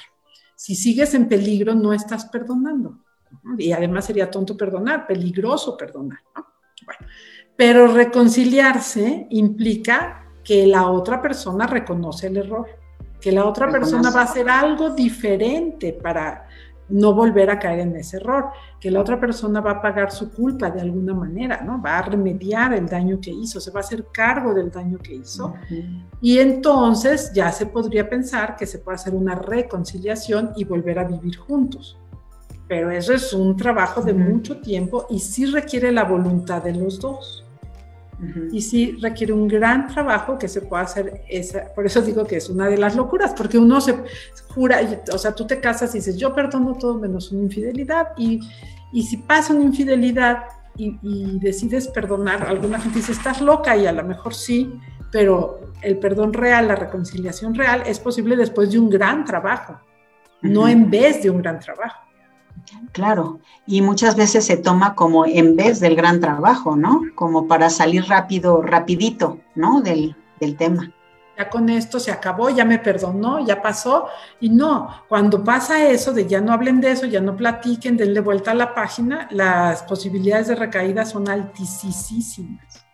Si sigues en peligro, no estás perdonando. Y además sería tonto perdonar, peligroso perdonar. Bueno, pero reconciliarse implica que la otra persona reconoce el error que la otra persona va a hacer algo diferente para no volver a caer en ese error, que la otra persona va a pagar su culpa de alguna manera, ¿no? Va a remediar el daño que hizo, se va a hacer cargo del daño que hizo. Y entonces ya se podría pensar que se puede hacer una reconciliación y volver a vivir juntos. Pero eso es un trabajo de mucho tiempo y sí requiere la voluntad de los dos. Y sí requiere un gran trabajo que se pueda hacer, esa, por eso digo que es una de las locuras, porque uno se jura, o sea, tú te casas y dices, yo perdono todo menos una infidelidad, y, y si pasa una infidelidad y, decides perdonar, alguna gente dice, estás loca, y a lo mejor sí, pero el perdón real, la reconciliación real, es posible después de un gran trabajo, no en vez de un gran trabajo. Claro, y muchas veces se toma como en vez del gran trabajo, ¿no? Como para salir rápido, rapidito, ¿no? Del, tema. ya con esto se acabó, ya me perdonó, ya pasó. Y no, cuando pasa eso de ya no hablen de eso, ya no platiquen, denle vuelta a la página, las posibilidades de recaída son altísimas.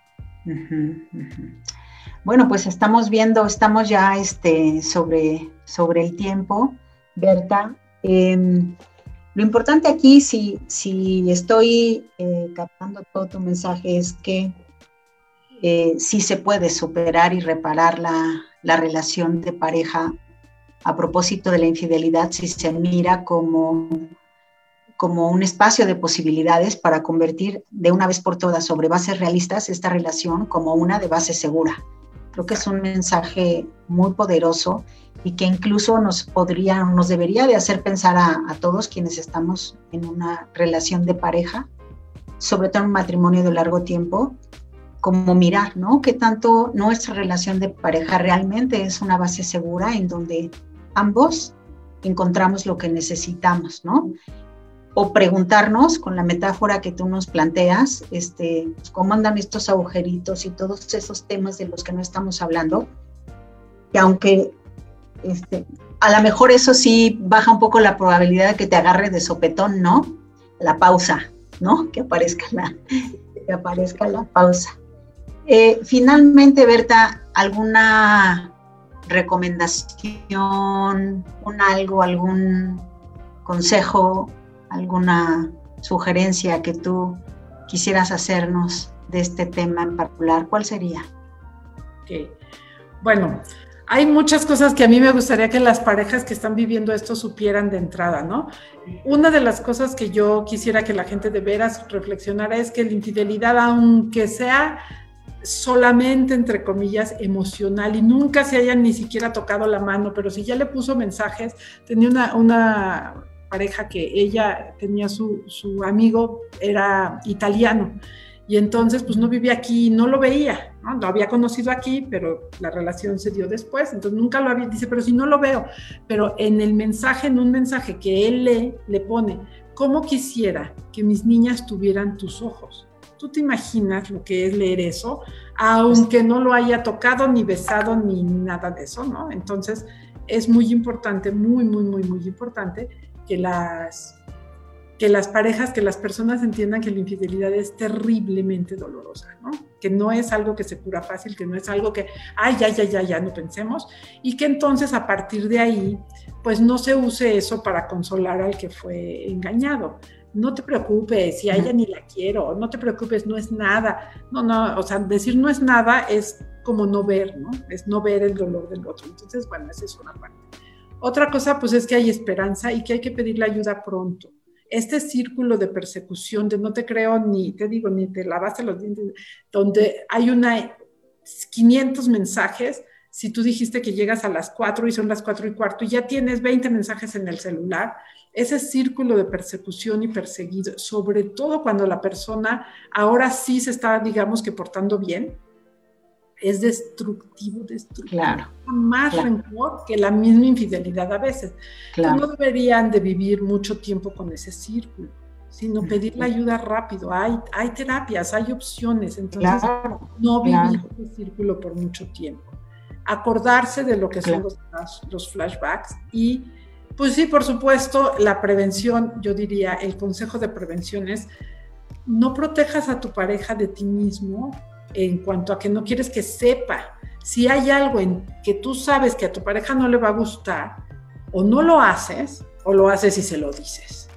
Bueno, pues estamos viendo, estamos ya este, sobre, sobre el tiempo, Berta. Em, lo importante aquí, si, si estoy eh, captando todo tu mensaje, es que eh, sí se puede superar y reparar la, relación de pareja a propósito de la infidelidad si se mira como, como un espacio de posibilidades para convertir de una vez por todas sobre bases realistas esta relación como una de base segura. Creo que es un mensaje muy poderoso y que incluso nos podría, nos debería de hacer pensar a, todos quienes estamos en una relación de pareja, sobre todo en un matrimonio de largo tiempo, como mirar, ¿no? Que tanto nuestra relación de pareja realmente es una base segura en donde ambos encontramos lo que necesitamos, ¿no? O preguntarnos, con la metáfora que tú nos planteas, este, cómo andan estos agujeritos y todos esos temas de los que no estamos hablando, que aunque este, a lo mejor eso sí baja un poco la probabilidad de que te agarre de sopetón, ¿no? La pausa, ¿no? Que aparezca la, que aparezca la pausa. Eh, finalmente, Berta, ¿alguna recomendación, un algo, algún consejo, alguna sugerencia que tú quisieras hacernos de este tema en particular? ¿Cuál sería? Bueno, hay muchas cosas que a mí me gustaría que las parejas que están viviendo esto supieran de entrada, ¿no? Una de las cosas que yo quisiera que la gente de veras reflexionara es que la infidelidad, aunque sea solamente, entre comillas, emocional y nunca se hayan ni siquiera tocado la mano, pero si ya le puso mensajes, tenía una, pareja que ella tenía su, su, amigo, era italiano, y entonces pues no vivía aquí, no lo veía, ¿no? lo había conocido aquí, pero la relación se dio después, entonces nunca lo había, dice, pero si no lo veo, pero en el mensaje, en un mensaje que él le, le pone, ¿cómo quisiera que mis niñas tuvieran tus ojos? Tú te imaginas lo que es leer eso, aunque no lo haya tocado, ni besado, ni nada de eso, ¿no? Entonces, es muy importante, muy, muy, muy, muy importante que las, que las parejas, que las personas entiendan que la infidelidad es terriblemente dolorosa, ¿no? Que no es algo que se cura fácil, que no es algo que, ay, ya, ya, ya, ya, no pensemos, y que entonces a partir de ahí, pues no se use eso para consolar al que fue engañado no te preocupes, si a ella ni la quiero, no te preocupes, no es nada. No, no, o sea, decir no es nada es como no ver, ¿no? Es no ver el dolor del otro. Entonces, bueno, esa es una parte. Otra cosa, pues es que hay esperanza y que hay que pedirle ayuda pronto. Este círculo de persecución, de no te creo ni, te digo, ni te lavaste los dientes, donde hay una 500 mensajes, si tú dijiste que llegas a las 4 y son las 4 y cuarto y ya tienes 20 mensajes en el celular, ese círculo de persecución y perseguido, sobre todo cuando la persona ahora sí se está, digamos que portando bien, es destructivo, destructivo. Claro. Más rencor que la misma infidelidad a veces. No deberían de vivir mucho tiempo con ese círculo, sino pedir la ayuda rápido. Hay, hay terapias, hay opciones, entonces no vivir ese círculo por mucho tiempo. Acordarse de lo que son los, los flashbacks y pues sí, por supuesto, la prevención, yo diría, el consejo de prevención es no protejas a tu pareja de ti mismo en cuanto a que no quieres que sepa. Si hay algo en que tú sabes que a tu pareja no le va a gustar, o no lo haces, o lo haces y se lo dices.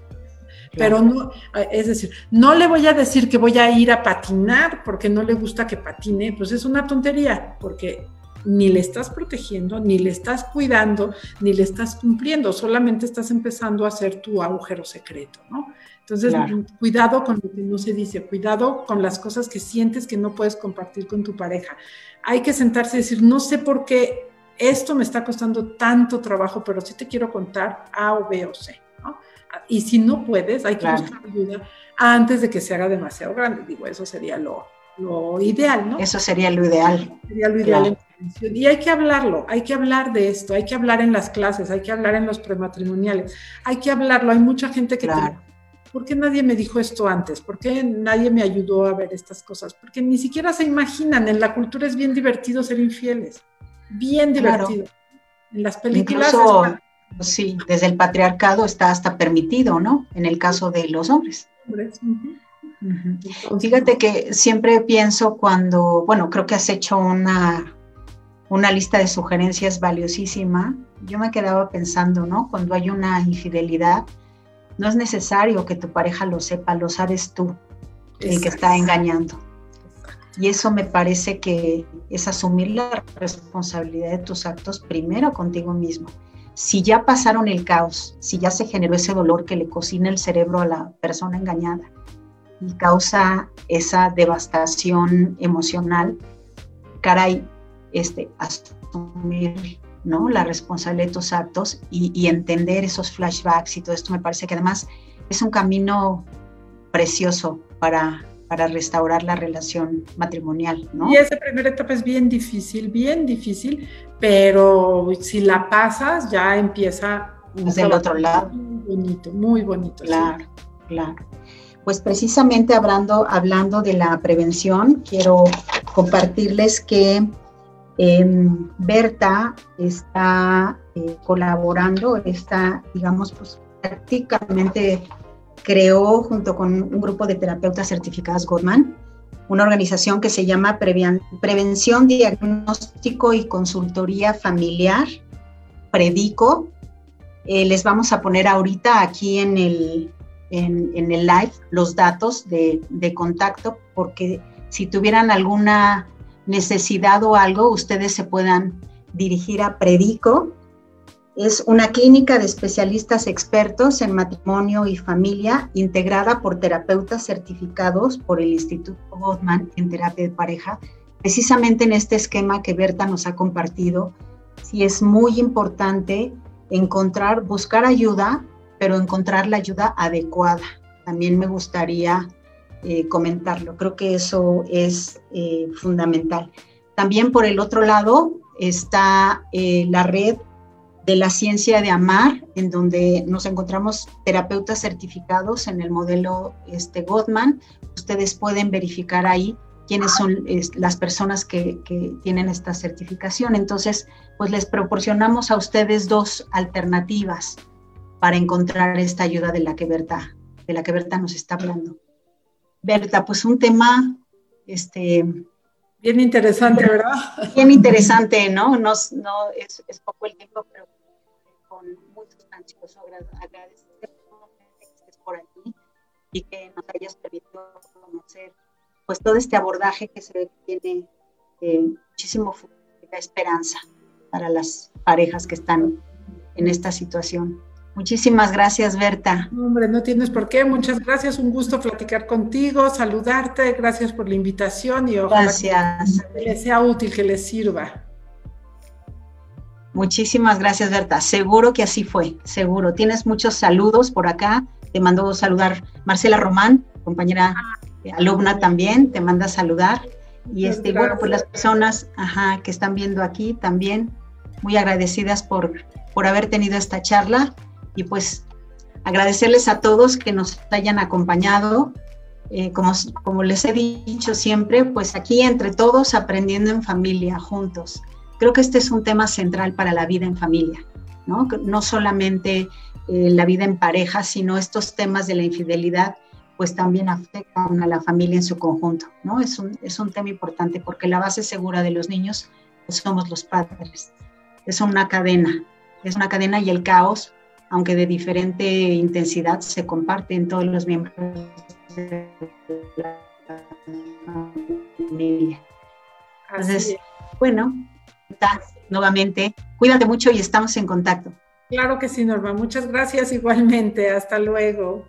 Pero no, es decir, no le voy a decir que voy a ir a patinar porque no le gusta que patine, pues es una tontería, porque ni le estás protegiendo, ni le estás cuidando, ni le estás cumpliendo, solamente estás empezando a hacer tu agujero secreto, ¿no? Entonces, cuidado con lo que no se dice, cuidado con las cosas que sientes que no puedes compartir con tu pareja. Hay que sentarse y decir, no sé por qué esto me está costando tanto trabajo, pero sí te quiero contar A o B o C, ¿no? Y si no puedes, hay que buscar ayuda antes de que se haga demasiado grande. Digo, eso sería lo, lo ideal, ¿no? Eso sería lo ideal. Sería lo ideal. Y hay que hablarlo, hay que hablar de esto, hay que hablar en las clases, hay que hablar en los prematrimoniales, hay que hablarlo. Hay mucha gente que... Claro. ¿Por qué nadie me dijo esto antes? ¿Por qué nadie me ayudó a ver estas cosas? Porque ni siquiera se imaginan, en la cultura es bien divertido ser infieles. bien divertido. En las películas... sí, desde el patriarcado está hasta permitido, ¿no? En el caso de los hombres. Fíjate que siempre pienso cuando, bueno, creo que has hecho una, una lista de sugerencias valiosísima. Yo me quedaba pensando, ¿no? Cuando hay una infidelidad, no es necesario que tu pareja lo sepa, lo sabes tú, el que está engañando. Y eso me parece que es asumir la responsabilidad de tus actos primero contigo mismo. Si ya pasaron el caos, si ya se generó ese dolor que le cocina el cerebro a la persona engañada y causa esa devastación emocional, caray, este, asumir ¿no? la responsabilidad de tus actos y, entender esos flashbacks y todo esto me parece que además es un camino precioso para, para restaurar la relación matrimonial, ¿no? Y esa primera etapa es bien difícil, bien difícil, pero si la pasas ya empieza... Desde el otro lado. Muy bonito, muy bonito. Claro, claro. Pues precisamente hablando, hablando de la prevención, quiero compartirles que Em, Berta está eh, colaborando, está, digamos, pues prácticamente creó junto con un grupo de terapeutas certificadas Goldman una organización que se llama Prevención, Diagnóstico y Consultoría Familiar, Predico. Eh, les vamos a poner ahorita aquí en el, en, el live los datos de, de contacto, porque si tuvieran alguna necesidad o algo, ustedes se puedan dirigir a Predico. Es una clínica de especialistas expertos en matrimonio y familia integrada por terapeutas certificados por el Instituto Gottman en terapia de pareja. Precisamente en este esquema que Berta nos ha compartido, sí es muy importante encontrar, buscar ayuda, pero encontrar la ayuda adecuada. También me gustaría eh, comentarlo. Creo que eso es eh, fundamental. También por el otro lado está eh, la red de la ciencia de amar, en donde nos encontramos terapeutas certificados en el modelo este, Gottman. Ustedes pueden verificar ahí quiénes son las personas que, que, tienen esta certificación. Entonces, pues les proporcionamos a ustedes dos alternativas para encontrar esta ayuda de la que Berta, de la que Berta nos está hablando. Berta, pues un tema, este... Bien interesante, ¿verdad? Bien interesante, ¿no? no, no es, poco el tiempo, pero con muy sustancioso. Agradecerte que estés por aquí y que nos hayas permitido conocer pues todo este abordaje que se tiene eh, muchísimo esperanza para las parejas que están en esta situación. Muchísimas gracias, Berta. Hombre, no tienes por qué. Muchas gracias. Un gusto platicar contigo, saludarte. Gracias por la invitación y ojalá gracias. que les sea útil, que les sirva. Muchísimas gracias, Berta. Seguro que así fue, seguro. Tienes muchos saludos por acá. Te mando saludar Marcela Román, compañera alumna también, te manda saludar. Y este, bueno, pues las personas ajá, que están viendo aquí también, muy agradecidas por, por haber tenido esta charla y pues agradecerles a todos que nos hayan acompañado. Eh, como, como les he dicho siempre, pues aquí entre todos aprendiendo en familia, juntos. Creo que este es un tema central para la vida en familia, ¿no? No solamente eh, la vida en pareja, sino estos temas de la infidelidad, pues también afectan a la familia en su conjunto, ¿no? Es un, es un tema importante porque la base segura de los niños pues somos los padres. Es una cadena, es una cadena y el caos aunque de diferente intensidad, se comparte en todos los miembros de la familia. Entonces, bueno, nuevamente, cuídate mucho y estamos en contacto. Claro que sí, Norma. Muchas gracias igualmente. Hasta luego.